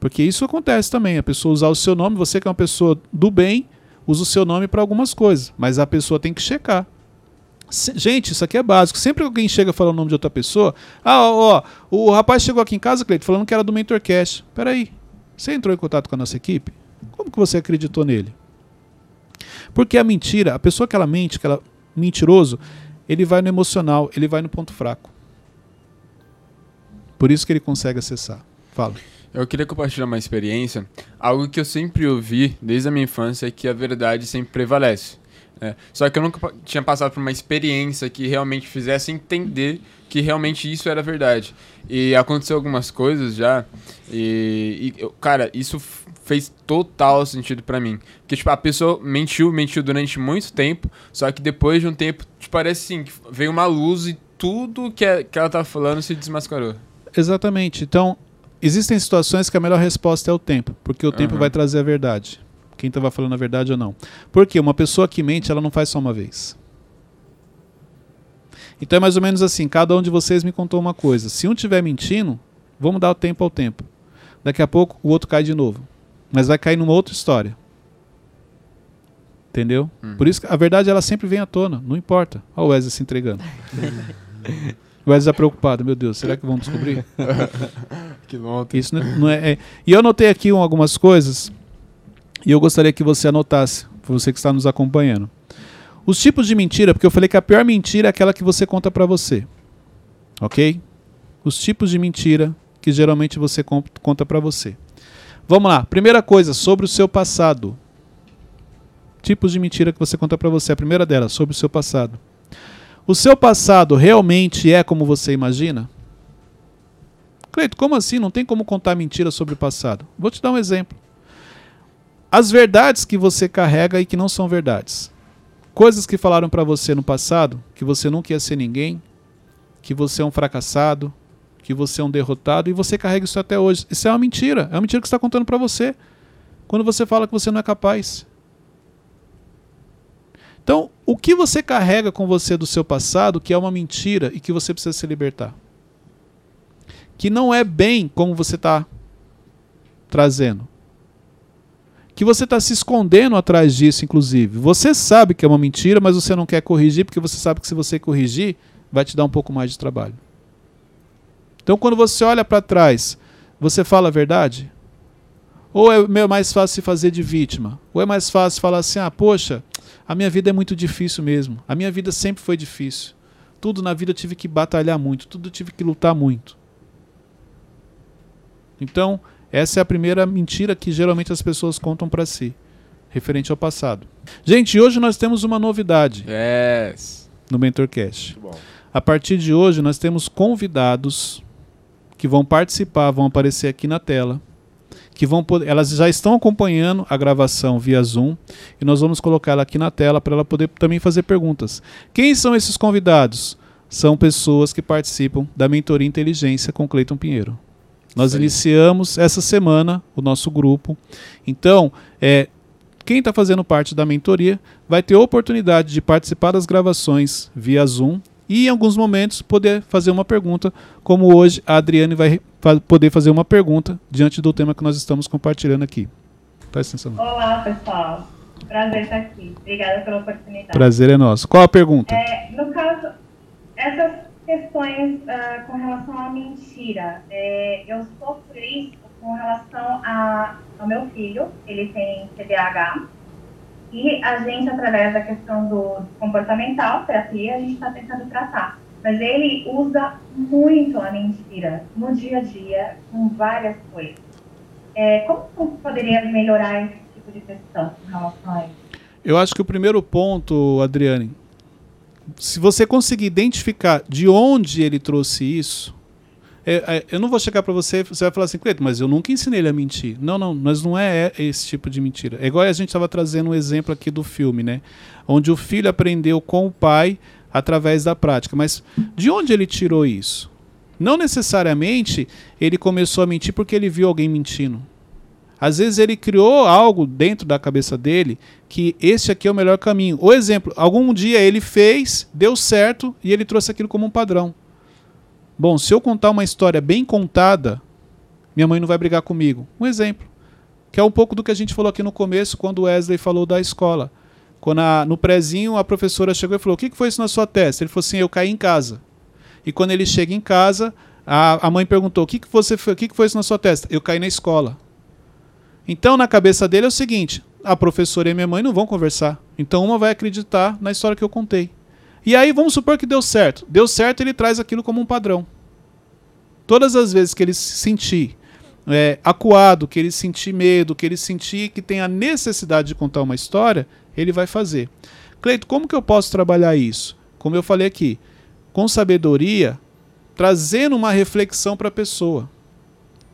Porque isso acontece também, a pessoa usar o seu nome, você que é uma pessoa do bem, usa o seu nome para algumas coisas, mas a pessoa tem que checar. Se- Gente, isso aqui é básico. Sempre que alguém chega falando o nome de outra pessoa, ah, ó, ó, o rapaz chegou aqui em casa, Cleito, falando que era do Mentorcast. Peraí, você entrou em contato com a nossa equipe? Como que você acreditou nele? Porque a mentira, a pessoa que ela mente, que ela mentiroso, ele vai no emocional, ele vai no ponto fraco. Por isso que ele consegue acessar. Fala. Eu queria compartilhar uma experiência. Algo que eu sempre ouvi desde a minha infância é que a verdade sempre prevalece. né? Só que eu nunca tinha passado por uma experiência que realmente fizesse entender que realmente isso era verdade. E aconteceu algumas coisas já. E, e eu- cara, isso fez total sentido pra mim. Porque, tipo, a pessoa mentiu, mentiu durante muito tempo. Só que depois de um tempo, tipo, parece assim, que veio uma luz e tudo que, é- que ela tava falando se desmascarou. Exatamente. Então, existem situações que a melhor resposta é o tempo, porque o tempo Aham. vai trazer a verdade. Quem estava falando a verdade ou não. Porque uma pessoa que mente, ela não faz só uma vez. Então é mais ou menos assim, cada um de vocês me contou uma coisa. Se um estiver mentindo, vamos dar o tempo ao tempo. Daqui a pouco o outro cai de novo. Mas vai cair numa outra história. Entendeu? Uhum. Por isso que a verdade ela sempre vem à tona, não importa. Olha o Wesley se entregando. o Wesley está preocupado, meu Deus, será que vão descobrir? Que louco. Isso não é, não é- é- E eu anotei aqui um- algumas coisas e eu gostaria que você anotasse, você que está nos acompanhando. Os tipos de mentira, porque eu falei que a pior mentira é aquela que você conta pra você. Ok? Os tipos de mentira que geralmente você con- conta pra você. Vamos lá. Primeira coisa, sobre o seu passado. Tipos de mentira que você conta pra você. A primeira delas, sobre o seu passado. O seu passado realmente é como você imagina? Cleito, como assim? Não tem como contar mentira sobre o passado. Vou te dar um exemplo. As verdades que você carrega e que não são verdades. Coisas que falaram pra você no passado, que você nunca ia ser ninguém, que você é um fracassado, que você é um derrotado, e você carrega isso até hoje. Isso é uma mentira. É uma mentira que está contando pra você. Quando você fala que você não é capaz. Então, o que você carrega com você do seu passado que é uma mentira e que você precisa se libertar? que não é bem como você está trazendo. Que você está se escondendo atrás disso, inclusive. Você sabe que é uma mentira, mas você não quer corrigir, porque você sabe que se você corrigir, vai te dar um pouco mais de trabalho. Então, quando você olha para trás, você fala a verdade? Ou é mais fácil se fazer de vítima? Ou é mais fácil falar assim: ah, poxa, a minha vida é muito difícil mesmo. A minha vida sempre foi difícil. Tudo na vida eu tive que batalhar muito, tudo eu tive que lutar muito. Então, essa é a primeira mentira que geralmente as pessoas contam para si. referente ao passado. Gente, hoje nós temos uma novidade Yes. no MentorCast. A partir de hoje, nós temos convidados que vão participar, vão aparecer aqui na tela. Que vão poder, elas já estão acompanhando a gravação via Zoom e nós vamos colocar ela aqui na tela para ela poder também fazer perguntas. Quem são esses convidados? São pessoas que participam da mentoria inteligência com Cleiton Pinheiro. Nós aí. iniciamos essa semana o nosso grupo. Então, é, quem está fazendo parte da mentoria vai ter a oportunidade de participar das gravações via Zoom e em alguns momentos poder fazer uma pergunta, como hoje a Adriane vai fa- poder fazer uma pergunta diante do tema que nós estamos compartilhando aqui. Presta atenção. Olá, pessoal. Prazer estar aqui. Obrigada pela oportunidade. Prazer é nosso. Qual a pergunta? É, no caso, essas questões ah, com relação à mentira, é, eu sofro isso com relação a, ao meu filho, ele tem TDAH, e a gente, através da questão do comportamental, terapia, a gente está tentando tratar. Mas ele usa muito a mentira no dia a dia, com várias coisas. É, como poderia melhorar esse tipo de questão com relação a isso? Eu acho que o primeiro ponto, Adriane, se você conseguir identificar de onde ele trouxe isso, é- é, eu não vou chegar para você, você vai falar assim, Cleiton, mas eu nunca ensinei ele a mentir. Não, não, mas não é esse tipo de mentira. É igual a gente estava trazendo um exemplo aqui do filme, né? Onde o filho aprendeu com o pai através da prática. Mas de onde ele tirou isso? Não necessariamente ele começou a mentir porque ele viu alguém mentindo. Às vezes ele criou algo dentro da cabeça dele que esse aqui é o melhor caminho. O exemplo, algum dia ele fez, deu certo e ele trouxe aquilo como um padrão. Bom, se eu contar uma história bem contada, minha mãe não vai brigar comigo. Um exemplo, que é um pouco do que a gente falou aqui no começo, quando Wesley falou da escola. Quando a- no prezinho a professora chegou e falou: O que que foi isso na sua testa? Ele falou assim: Eu caí em casa. E quando ele chega em casa, a, a mãe perguntou: O que, que, você, o que, que foi isso na sua testa? Eu caí na escola. Então, na cabeça dele é o seguinte: a professora e minha mãe não vão conversar. Então, uma vai acreditar na história que eu contei. E aí, vamos supor que deu certo. Deu certo, ele traz aquilo como um padrão. Todas as vezes que ele se sentir é, acuado, que ele sentir medo, que ele sentir que tem a necessidade de contar uma história, ele vai fazer. Cleito, como que eu posso trabalhar isso? Como eu falei aqui, com sabedoria, trazendo uma reflexão para a pessoa.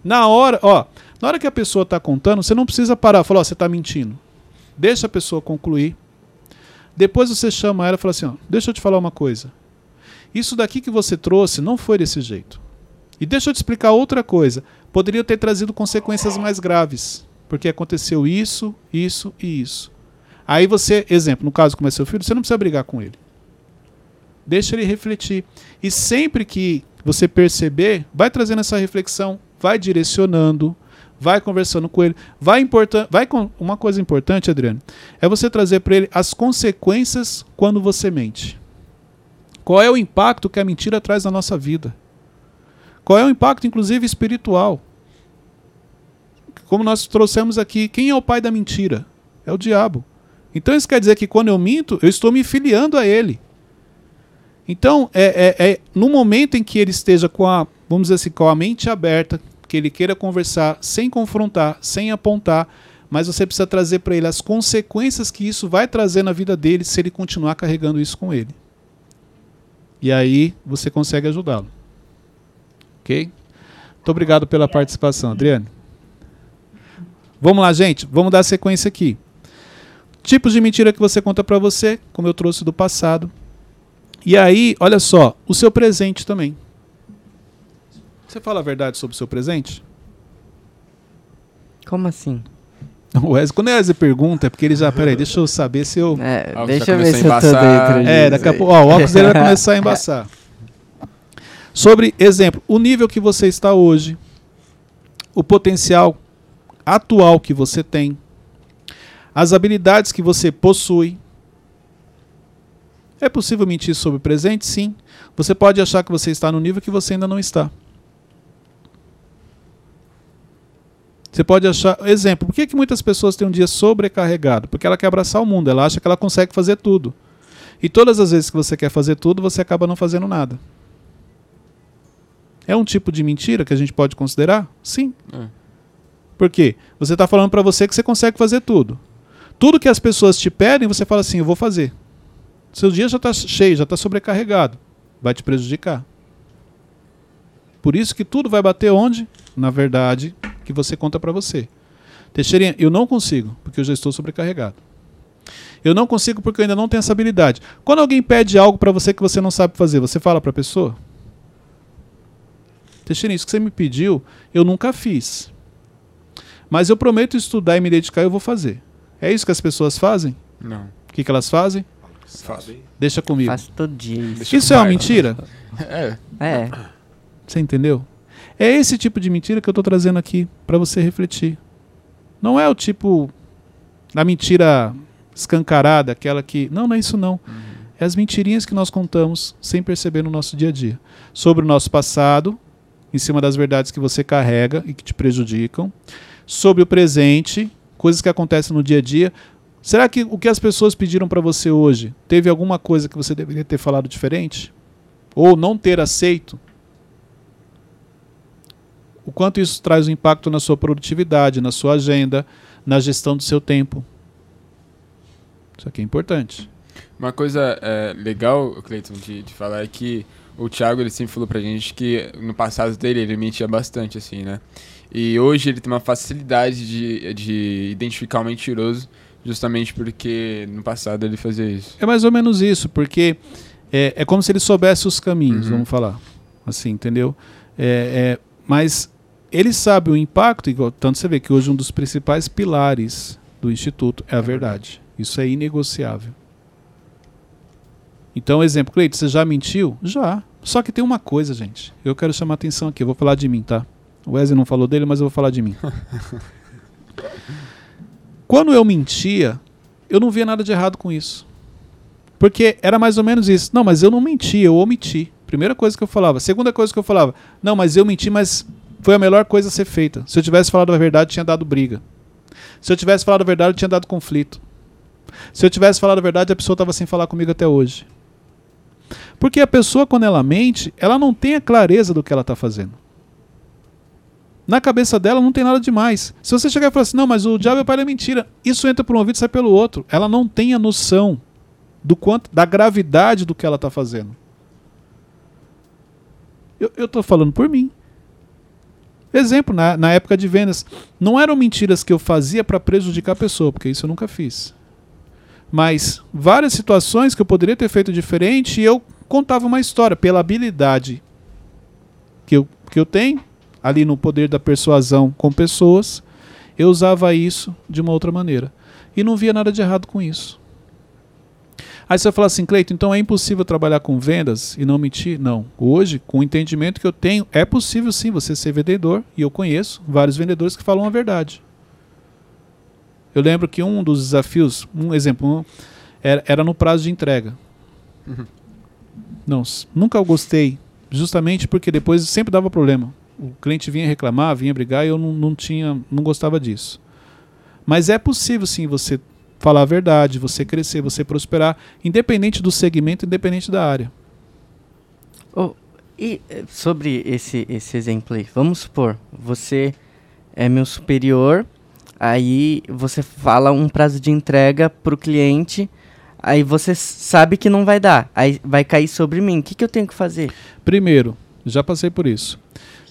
Na hora, ó, na hora que a pessoa está contando, você não precisa parar e falar, ó, você está mentindo. Deixa a pessoa concluir. Depois você chama ela e fala assim, ó, deixa eu te falar uma coisa. Isso daqui que você trouxe não foi desse jeito. E deixa eu te explicar outra coisa. Poderia ter trazido consequências mais graves. Porque aconteceu isso, isso e isso. Aí você, exemplo, no caso como é seu filho, você não precisa brigar com ele. Deixa ele refletir. E sempre que você perceber, vai trazendo essa reflexão, vai direcionando, vai conversando com ele, vai importan vai com uma coisa importante, Adriano, é você trazer para ele as consequências quando você mente. Qual é o impacto que a mentira traz na nossa vida? Qual é o impacto, inclusive, espiritual? Como nós trouxemos aqui, quem é o pai da mentira? É o diabo. Então isso quer dizer que quando eu minto, eu estou me filiando a ele. Então, é, é, é no momento em que ele esteja com a, vamos dizer assim, com a mente aberta, que ele queira conversar sem confrontar, sem apontar, mas você precisa trazer para ele as consequências que isso vai trazer na vida dele se ele continuar carregando isso com ele. E aí você consegue ajudá-lo. Ok? Muito obrigado pela participação, Adriane. Vamos lá, gente. Vamos dar sequência aqui. Tipos de mentira que você conta para você, como eu trouxe do passado. E aí, olha só, o seu presente também. Você fala a verdade sobre o seu presente? Como assim? O Wesley, quando o Wesley pergunta, é porque ele já. Peraí, deixa eu saber se eu. É, Ó, deixa eu ver se eu tô dentro É, daqui a pouco. Ó, o óculos dele vai começar a embaçar. Sobre, exemplo, o nível que você está hoje, o potencial atual que você tem, as habilidades que você possui. É possível mentir sobre o presente? Sim. Você pode achar que você está no nível que você ainda não está. Você pode achar. Exemplo, por que, que muitas pessoas têm um dia sobrecarregado? Porque ela quer abraçar o mundo, ela acha que ela consegue fazer tudo. E todas as vezes que você quer fazer tudo, você acaba não fazendo nada. É um tipo de mentira que a gente pode considerar? Sim. É. Por quê? Você está falando para você que você consegue fazer tudo. tudo que as pessoas te pedem, você fala assim, eu vou fazer. Seu dia já está cheio, já está sobrecarregado. Vai te prejudicar. Por isso que tudo vai bater onde? Na verdade, que você conta para você. Teixeirinha, eu não consigo, porque eu já estou sobrecarregado. Eu não consigo porque eu ainda não tenho essa habilidade. Quando alguém pede algo para você que você não sabe fazer, você fala para a pessoa? Teixeirinha, isso que você me pediu, eu nunca fiz. Mas eu prometo estudar e me dedicar, eu vou fazer. É isso que as pessoas fazem? Não. O que, que elas fazem? Faço. Deixa comigo. Faço todo dia isso. Isso é uma Vai. mentira? É. É. Você entendeu? É esse tipo de mentira que eu estou trazendo aqui para você refletir. Não é o tipo da mentira escancarada, aquela que. Não, não é isso não. É as mentirinhas que nós contamos sem perceber no nosso dia a dia. Sobre o nosso passado, em cima das verdades que você carrega e que te prejudicam. Sobre o presente, coisas que acontecem no dia a dia. Será que o que as pessoas pediram para você hoje teve alguma coisa que você deveria ter falado diferente? Ou não ter aceito? O quanto isso traz um impacto na sua produtividade, na sua agenda, na gestão do seu tempo. Isso aqui é importante. Uma coisa é, legal, Cleiton, de, de falar é que o Thiago ele sempre falou pra gente que no passado dele ele mentia bastante, assim, né? E hoje ele tem uma facilidade de, de identificar o mentiroso, justamente porque no passado ele fazia isso. É mais ou menos isso, porque é, é como se ele soubesse os caminhos, Uhum. vamos falar. Assim, entendeu? É, é, mas ele sabe o impacto, igual, tanto você vê que hoje um dos principais pilares do Instituto é a verdade. Isso é inegociável. Então, exemplo, Cleito, você já mentiu? Já. Só que tem uma coisa, gente. Eu quero chamar atenção aqui. Eu vou falar de mim, tá? O Wesley não falou dele, mas eu vou falar de mim. Quando eu mentia, eu não via nada de errado com isso. Porque era mais ou menos isso. Não, mas eu não menti, eu omiti. Primeira coisa que eu falava. Segunda coisa que eu falava. Não, mas eu menti, mas foi a melhor coisa a ser feita. Se eu tivesse falado a verdade, tinha dado briga. Se eu tivesse falado a verdade, tinha dado conflito. Se eu tivesse falado a verdade, a pessoa estava sem falar comigo até hoje. Porque a pessoa, quando ela mente, ela não tem a clareza do que ela está fazendo. Na cabeça dela não tem nada demais. Se você chegar e falar assim, não, mas o diabo é pai da mentira, isso entra por um ouvido e sai pelo outro. Ela não tem a noção do quanto, da gravidade do que ela está fazendo. Eu estou falando por mim. Exemplo, na, na época de vendas, não eram mentiras que eu fazia para prejudicar a pessoa, porque isso eu nunca fiz. Mas várias situações que eu poderia ter feito diferente e eu contava uma história pela habilidade que eu, que eu tenho ali no poder da persuasão com pessoas, eu usava isso de uma outra maneira. E não via nada de errado com isso. Aí você vai falar assim, Cleito, então é impossível trabalhar com vendas e não mentir? Não. Hoje, com o entendimento que eu tenho, é possível sim você ser vendedor, e eu conheço vários vendedores que falam a verdade. Eu lembro que um dos desafios, um exemplo, era, era no prazo de entrega. Não, s- nunca gostei, justamente porque depois sempre dava problema. O cliente vinha reclamar, vinha brigar e eu não, não tinha, não gostava disso. Mas é possível sim você falar a verdade, você crescer, você prosperar, independente do segmento, independente da área. Oh, e eh, sobre esse, esse exemplo aí, vamos supor, você é meu superior, aí você fala um prazo de entrega pro cliente, aí você sabe que não vai dar, aí vai cair sobre mim. O que, que eu tenho que fazer? Primeiro, já passei por isso.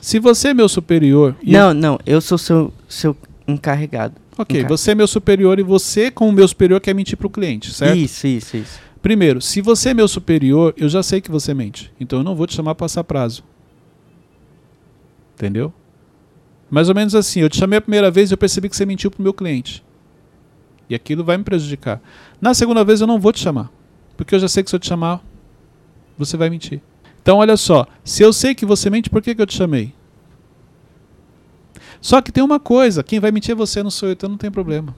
Se você é meu superior, não, não, eu sou seu, seu encarregado. Ok, encarregado. você é meu superior e você, como meu superior, quer mentir para o cliente, certo? Isso, isso, isso. Primeiro, se você é meu superior, eu já sei que você mente. Então eu não vou te chamar para passar prazo. Entendeu? Mais ou menos assim, eu te chamei a primeira vez e eu percebi que você mentiu pro meu cliente. E aquilo vai me prejudicar. Na segunda vez eu não vou te chamar. Porque eu já sei que se eu te chamar, você vai mentir. Então olha só, se eu sei que você mente, por que, que eu te chamei? Só que tem uma coisa, quem vai mentir é você, não sou eu, então não tem problema.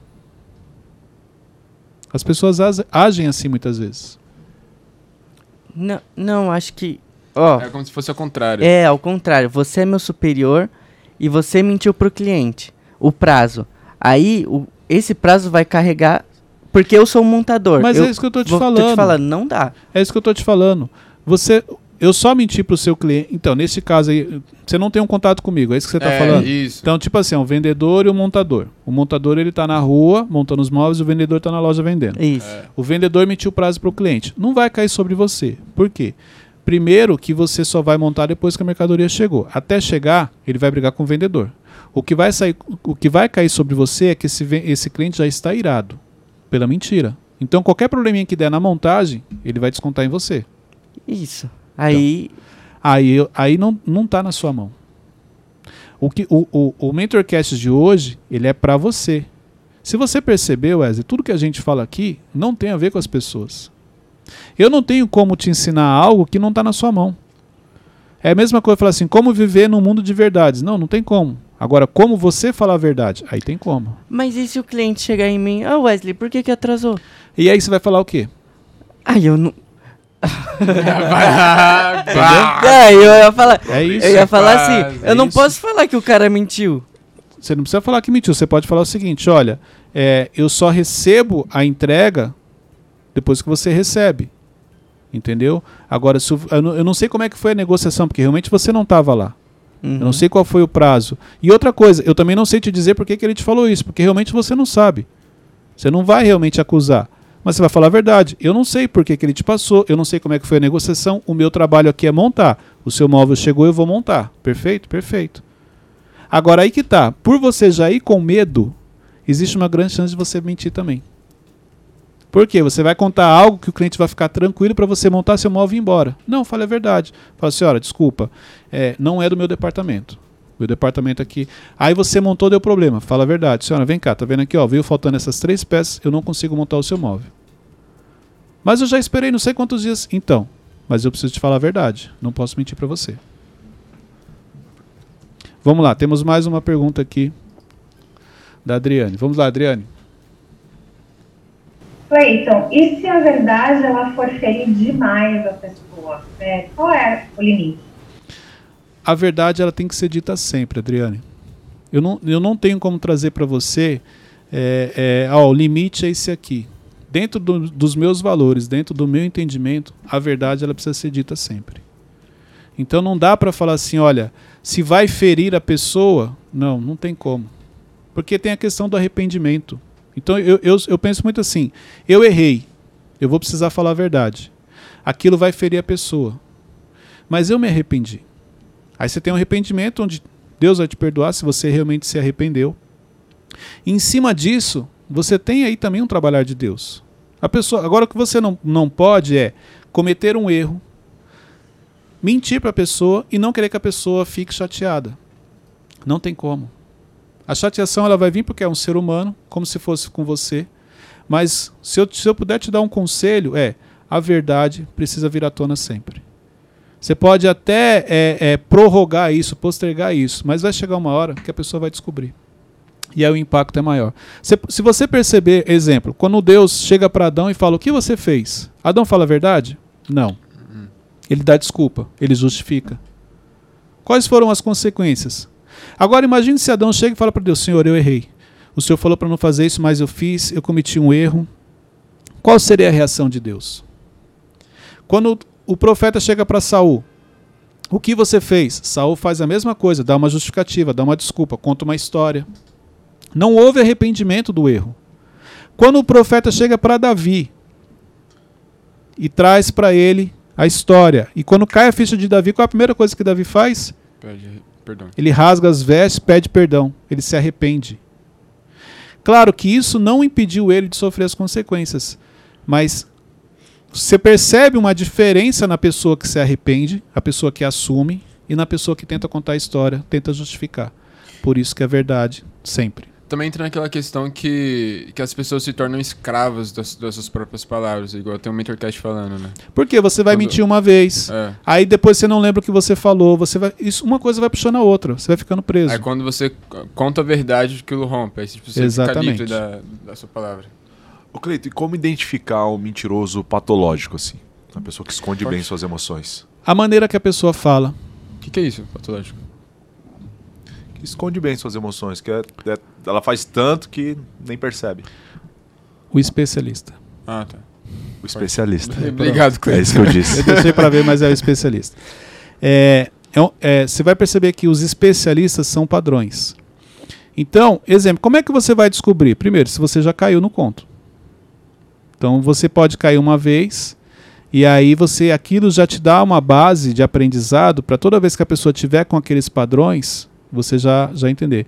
As pessoas as- agem assim muitas vezes. Não, não, acho que. Ó, É como se fosse ao contrário. É, ao contrário, você é meu superior e você mentiu pro cliente. O prazo. Aí, o, esse prazo vai carregar. Porque eu sou um montador. Mas eu é isso que eu tô te vou- falando. Tô te falando, não dá. É isso que eu tô te falando. Você, eu só menti pro seu cliente. Então, nesse caso aí, você não tem um contato comigo, é isso que você tá é, falando? Isso. Então, tipo assim, é um vendedor e um montador. O montador ele tá na rua montando os móveis, o vendedor tá na loja vendendo. Isso. É. O vendedor emitiu o prazo para o cliente. Não vai cair sobre você. Por quê? Primeiro que você só vai montar depois que a mercadoria chegou. Até chegar, ele vai brigar com o vendedor. O que vai sair, o que vai cair sobre você é que esse, esse cliente já está irado pela mentira. Então qualquer probleminha que der na montagem, ele vai descontar em você. Isso. Aí, Aí, eu- aí não, não tá na sua mão. O, que, o, o, o Mentorcast de hoje, ele é para você. Se você percebeu, Wesley, tudo que a gente fala aqui não tem a ver com as pessoas. Eu não tenho como te ensinar algo que não está na sua mão. É a mesma coisa falar assim, como viver num mundo de verdades. Não, não tem como. Agora, como você falar a verdade? Aí tem como. mas e se o cliente chegar em mim? Ah, Wesley, por que que atrasou? E aí você vai falar o quê? Aí eu não... Ah, eu ia falar... É isso. Eu ia falar assim, é eu não isso. posso falar que o cara mentiu. Você não precisa falar que mentiu. Você pode falar o seguinte: olha, é, eu só recebo a entrega depois que você recebe. Entendeu? Agora, se eu, não, eu não sei como é que foi a negociação, porque realmente você não estava lá. Uhum. Eu não sei qual foi o prazo. E outra coisa, eu também não sei te dizer por que, que ele te falou isso, porque realmente você não sabe. Você não vai realmente acusar. Mas você vai falar a verdade. Eu não sei por que, que ele te passou, eu não sei como é que foi a negociação. O meu trabalho aqui é montar. O seu móvel chegou, eu vou montar. Perfeito? Perfeito. Agora aí que tá. Por você já ir com medo, existe uma grande chance de você mentir também. Por quê? Você vai contar algo que o cliente vai ficar tranquilo para você montar seu móvel e ir embora. Não, fale a verdade. Fala, senhora, desculpa, é, não é do meu departamento. Meu departamento aqui. Aí você montou, deu problema. Fala a verdade. Senhora, vem cá, tá vendo aqui, ó, veio faltando essas três peças, eu não consigo montar o seu móvel. Mas eu já esperei não sei quantos dias. Então, mas eu preciso te falar a verdade. Não posso mentir para você. Vamos lá, temos mais uma pergunta aqui da Adriane. Vamos lá, Adriane. Cleiton, e se a verdade ela for ferir demais a pessoa? né? qual é o limite? A verdade ela tem que ser dita sempre, Adriane. Eu não, eu não tenho como trazer para você, é, é, ó, o limite é esse aqui. Dentro do- dos meus valores, dentro do meu entendimento, a verdade ela precisa ser dita sempre. Então não dá para falar assim, olha, se vai ferir a pessoa, não, não tem como. Porque tem a questão do arrependimento. Então eu, eu, eu penso muito assim, eu errei, eu vou precisar falar a verdade. Aquilo vai ferir a pessoa. Mas eu me arrependi. Aí você tem um arrependimento onde Deus vai te perdoar se você realmente se arrependeu. E em cima disso, você tem aí também um trabalhar de Deus. A pessoa, agora o que você não, não pode é cometer um erro, mentir para a pessoa e não querer que a pessoa fique chateada. Não tem como. A chateação ela vai vir porque é um ser humano, como se fosse com você. Mas se eu, se eu puder te dar um conselho, é a verdade precisa vir à tona sempre. Você pode até é, é, prorrogar isso, postergar isso, mas vai chegar uma hora que a pessoa vai descobrir. E aí o impacto é maior. Se, se você perceber, exemplo, quando Deus chega para Adão e fala: O que você fez? Adão fala a verdade? Não. Ele dá desculpa, ele justifica. Quais foram as consequências? Agora imagine se Adão chega e fala para Deus: Senhor, eu errei. O Senhor falou para não fazer isso, mas eu fiz, eu cometi um erro. Qual seria a reação de Deus? Quando o profeta chega para Saul, o que você fez? Saul faz a mesma coisa, dá uma justificativa, dá uma desculpa, conta uma história. Não houve arrependimento do erro. Quando o profeta chega para Davi e traz para ele a história, e quando cai a ficha de Davi, qual é a primeira coisa que Davi faz? Pede, perdão. Ele rasga as vestes, pede perdão, ele se arrepende. Claro que isso não impediu ele de sofrer as consequências, mas você percebe uma diferença na pessoa que se arrepende, a pessoa que assume, e na pessoa que tenta contar a história, tenta justificar. Por isso que é verdade, sempre. Também entra naquela questão que, que as pessoas se tornam escravas das, das suas próprias palavras, igual tem o Mentorcast falando, né? Porque você vai Quando- mentir uma vez, É. aí depois você não lembra o que você falou, você vai, isso uma coisa vai puxando a outra, você vai ficando preso. Aí quando você conta a verdade, aquilo rompe. Aí tipo, você Exatamente. fica livre da, da sua palavra. Ô, Cleito, e como identificar um mentiroso patológico, assim? Uma pessoa que esconde Pode. bem suas emoções. A maneira que a pessoa fala, O que, que é isso, patológico? Que esconde bem suas emoções, que é- é- ela faz tanto que nem percebe. o especialista. Ah, tá. O especialista. Obrigado, É Cleiton. isso que eu disse. Eu deixei para ver, mas é o especialista. É, é é, você vai perceber que os especialistas são padrões. Então, exemplo, como é que você vai descobrir? Primeiro, se você já caiu no conto. Então, você pode cair uma vez e aí você aquilo já te dá uma base de aprendizado para toda vez que a pessoa tiver com aqueles padrões, você já já entender.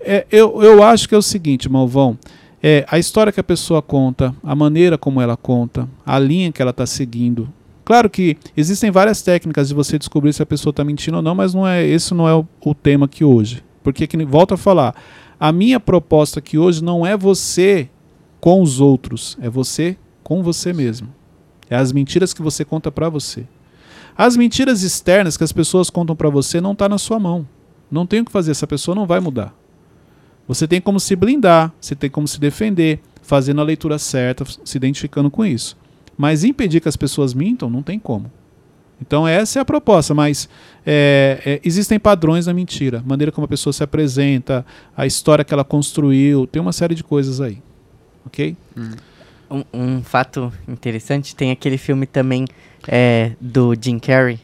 É, eu, eu acho que é o seguinte, Malvão. É, a história que a pessoa conta, a maneira como ela conta, a linha que ela está seguindo. Claro que existem várias técnicas de você descobrir se a pessoa está mentindo ou não, mas não é esse não é o, o tema aqui hoje. Porque, que, volto a falar, a minha proposta aqui hoje não é você com os outros, é você com você mesmo. É as mentiras que você conta para você. As mentiras externas que as pessoas contam para você não está na sua mão. Não tem o que fazer, essa pessoa não vai mudar. Você tem como se blindar, você tem como se defender, fazendo a leitura certa, se identificando com isso. Mas impedir que as pessoas mintam, não tem como. Então essa é a proposta, mas é, é, existem padrões na mentira, maneira como a pessoa se apresenta, a história que ela construiu, tem uma série de coisas aí, ok? Um, um fato interessante, tem aquele filme também é, do Jim Carrey,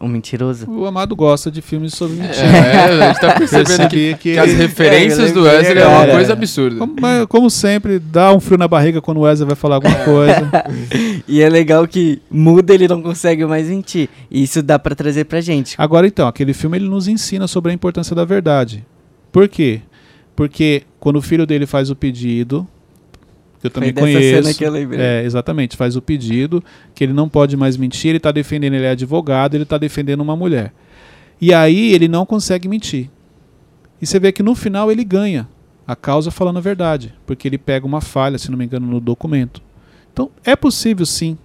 O Mentiroso. O Amado gosta de filmes sobre mentira. É, a gente tá percebendo que, que que as referências É, do Wesley é uma coisa absurda. Como, mas, como sempre, dá um frio na barriga quando o Wesley vai falar alguma coisa. E é legal que muda, ele não consegue mais mentir. E isso dá pra trazer pra gente. Agora então, aquele filme ele nos ensina sobre a importância da verdade. Por quê? Porque quando o filho dele faz o pedido, que eu também Foi dessa conheço, cena que eu lembrei. é, exatamente, faz o pedido que ele não pode mais mentir, ele está defendendo, ele é advogado, ele está defendendo uma mulher. E aí ele não consegue mentir. E você vê que no final ele ganha a causa falando a verdade, porque ele pega uma falha, se não me engano, no documento. Então é possível sim.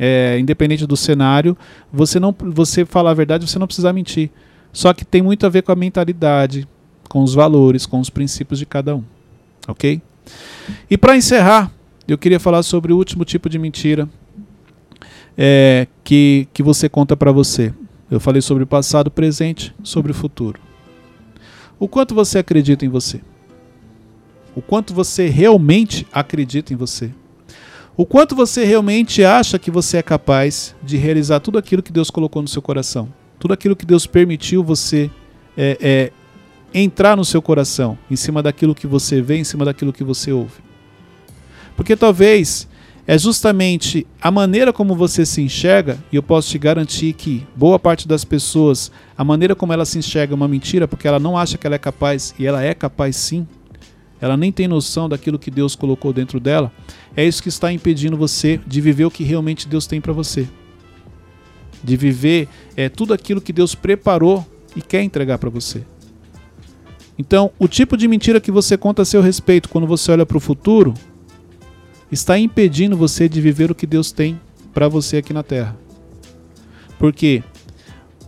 É, independente do cenário, você não você falar a verdade, você não precisa mentir. Só que tem muito a ver com a mentalidade, com os valores, com os princípios de cada um. OK? E para encerrar, eu queria falar sobre o último tipo de mentira é, que, que você conta para você. Eu falei sobre o passado, presente, sobre o futuro. O quanto você acredita em você? O quanto você realmente acredita em você? O quanto você realmente acha que você é capaz de realizar tudo aquilo que Deus colocou no seu coração? Tudo aquilo que Deus permitiu você é, é, entrar no seu coração, em cima daquilo que você vê, em cima daquilo que você ouve. Porque talvez é justamente a maneira como você se enxerga, e eu posso te garantir que boa parte das pessoas, a maneira como ela se enxerga é uma mentira, porque ela não acha que ela é capaz, e ela é capaz sim. Ela nem tem noção daquilo que Deus colocou dentro dela. É isso que está impedindo você de viver o que realmente Deus tem para você. De viver é, tudo aquilo que Deus preparou e quer entregar para você. Então, o tipo de mentira que você conta a seu respeito quando você olha para o futuro está impedindo você de viver o que Deus tem para você aqui na Terra. Porque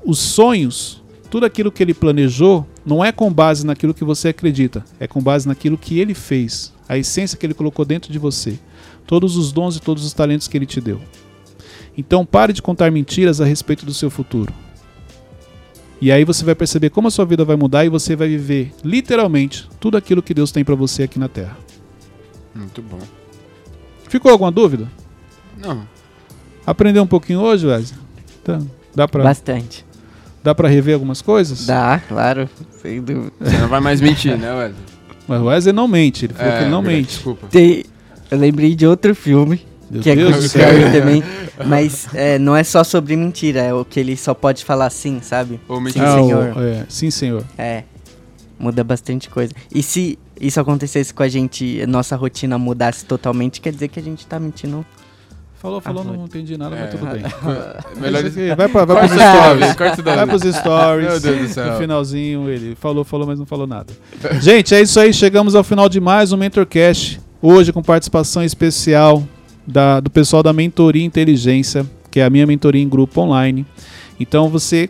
os sonhos, tudo aquilo que ele planejou, não é com base naquilo que você acredita, é com base naquilo que ele fez, a essência que ele colocou dentro de você, todos os dons e todos os talentos que ele te deu. Então pare de contar mentiras a respeito do seu futuro. E aí você vai perceber como a sua vida vai mudar e você vai viver literalmente tudo aquilo que Deus tem para você aqui na Terra. Muito bom. Ficou alguma dúvida? Não, Aprendeu um pouquinho hoje, Wesley? Tá. Dá pra, Bastante. dá pra rever algumas coisas? Dá, claro. Sem dúvida. você não vai mais mentir, né, Wesley? Mas o Wesley não mente, ele falou que ele não verdade, mente. Desculpa. Tem, eu lembrei de outro filme, Meu que é com Deus o do Jim céu. Carrey também. Mas é, não é só sobre mentira, é o que ele só pode falar sim, sabe? Ou Sim, mentir. Ah, o- senhor. é, sim, senhor. É. Muda bastante coisa. E se isso acontecesse com a gente, nossa rotina mudasse totalmente, quer dizer que a gente tá mentindo. Falou, falou, Ah, não entendi nada, É. mas tudo bem. Melhor Isso aqui, vai, pra, vai pros stories. corta daí. Vai pros stories. Meu Deus do céu. No finalzinho, ele falou, falou, mas não falou nada. Gente, é isso aí. Chegamos ao final de mais um MentorCast. Hoje com participação especial da- do pessoal da Mentoria Inteligência, que é a minha mentoria em grupo online. Então você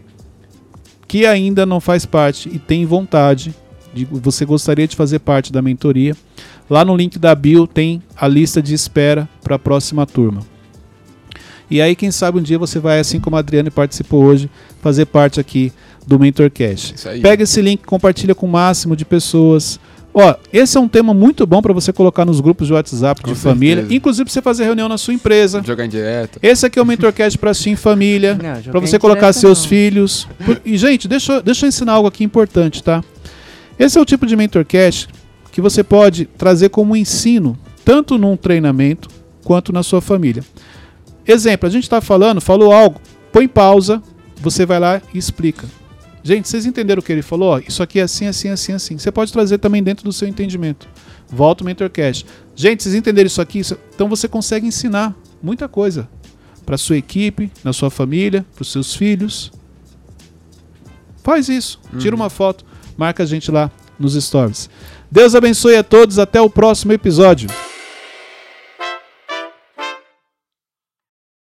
que ainda não faz parte e tem vontade, de, você gostaria de fazer parte da mentoria, lá no link da bio tem a lista de espera para a próxima turma. E aí, quem sabe um dia você vai, assim como a Adriane participou hoje, fazer parte aqui do MentorCast. Pega esse link, compartilha com o máximo de pessoas, Ó, esse é um tema muito bom para você colocar nos grupos de WhatsApp Com de família, certeza. inclusive pra você fazer reunião na sua empresa. Jogar indireta. Esse aqui é o Mentorcast para em família, para você colocar direto seus não. filhos. E gente, deixa, eu- deixa eu ensinar algo aqui importante, tá? Esse é o tipo de Mentorcast que você pode trazer como ensino, tanto num treinamento quanto na sua família. Exemplo, a gente está falando, falou algo, põe pausa, você vai lá e explica. Gente, vocês entenderam o que ele falou? Isso aqui é assim, assim, assim, assim. Você pode trazer também dentro do seu entendimento. Volta o Mentorcast. Gente, vocês entenderam isso aqui? Isso- Então você consegue ensinar muita coisa para sua equipe, na sua família, para os seus filhos. Faz isso. Tira uma foto, marca a gente lá nos stories. Deus abençoe a todos. Até o próximo episódio.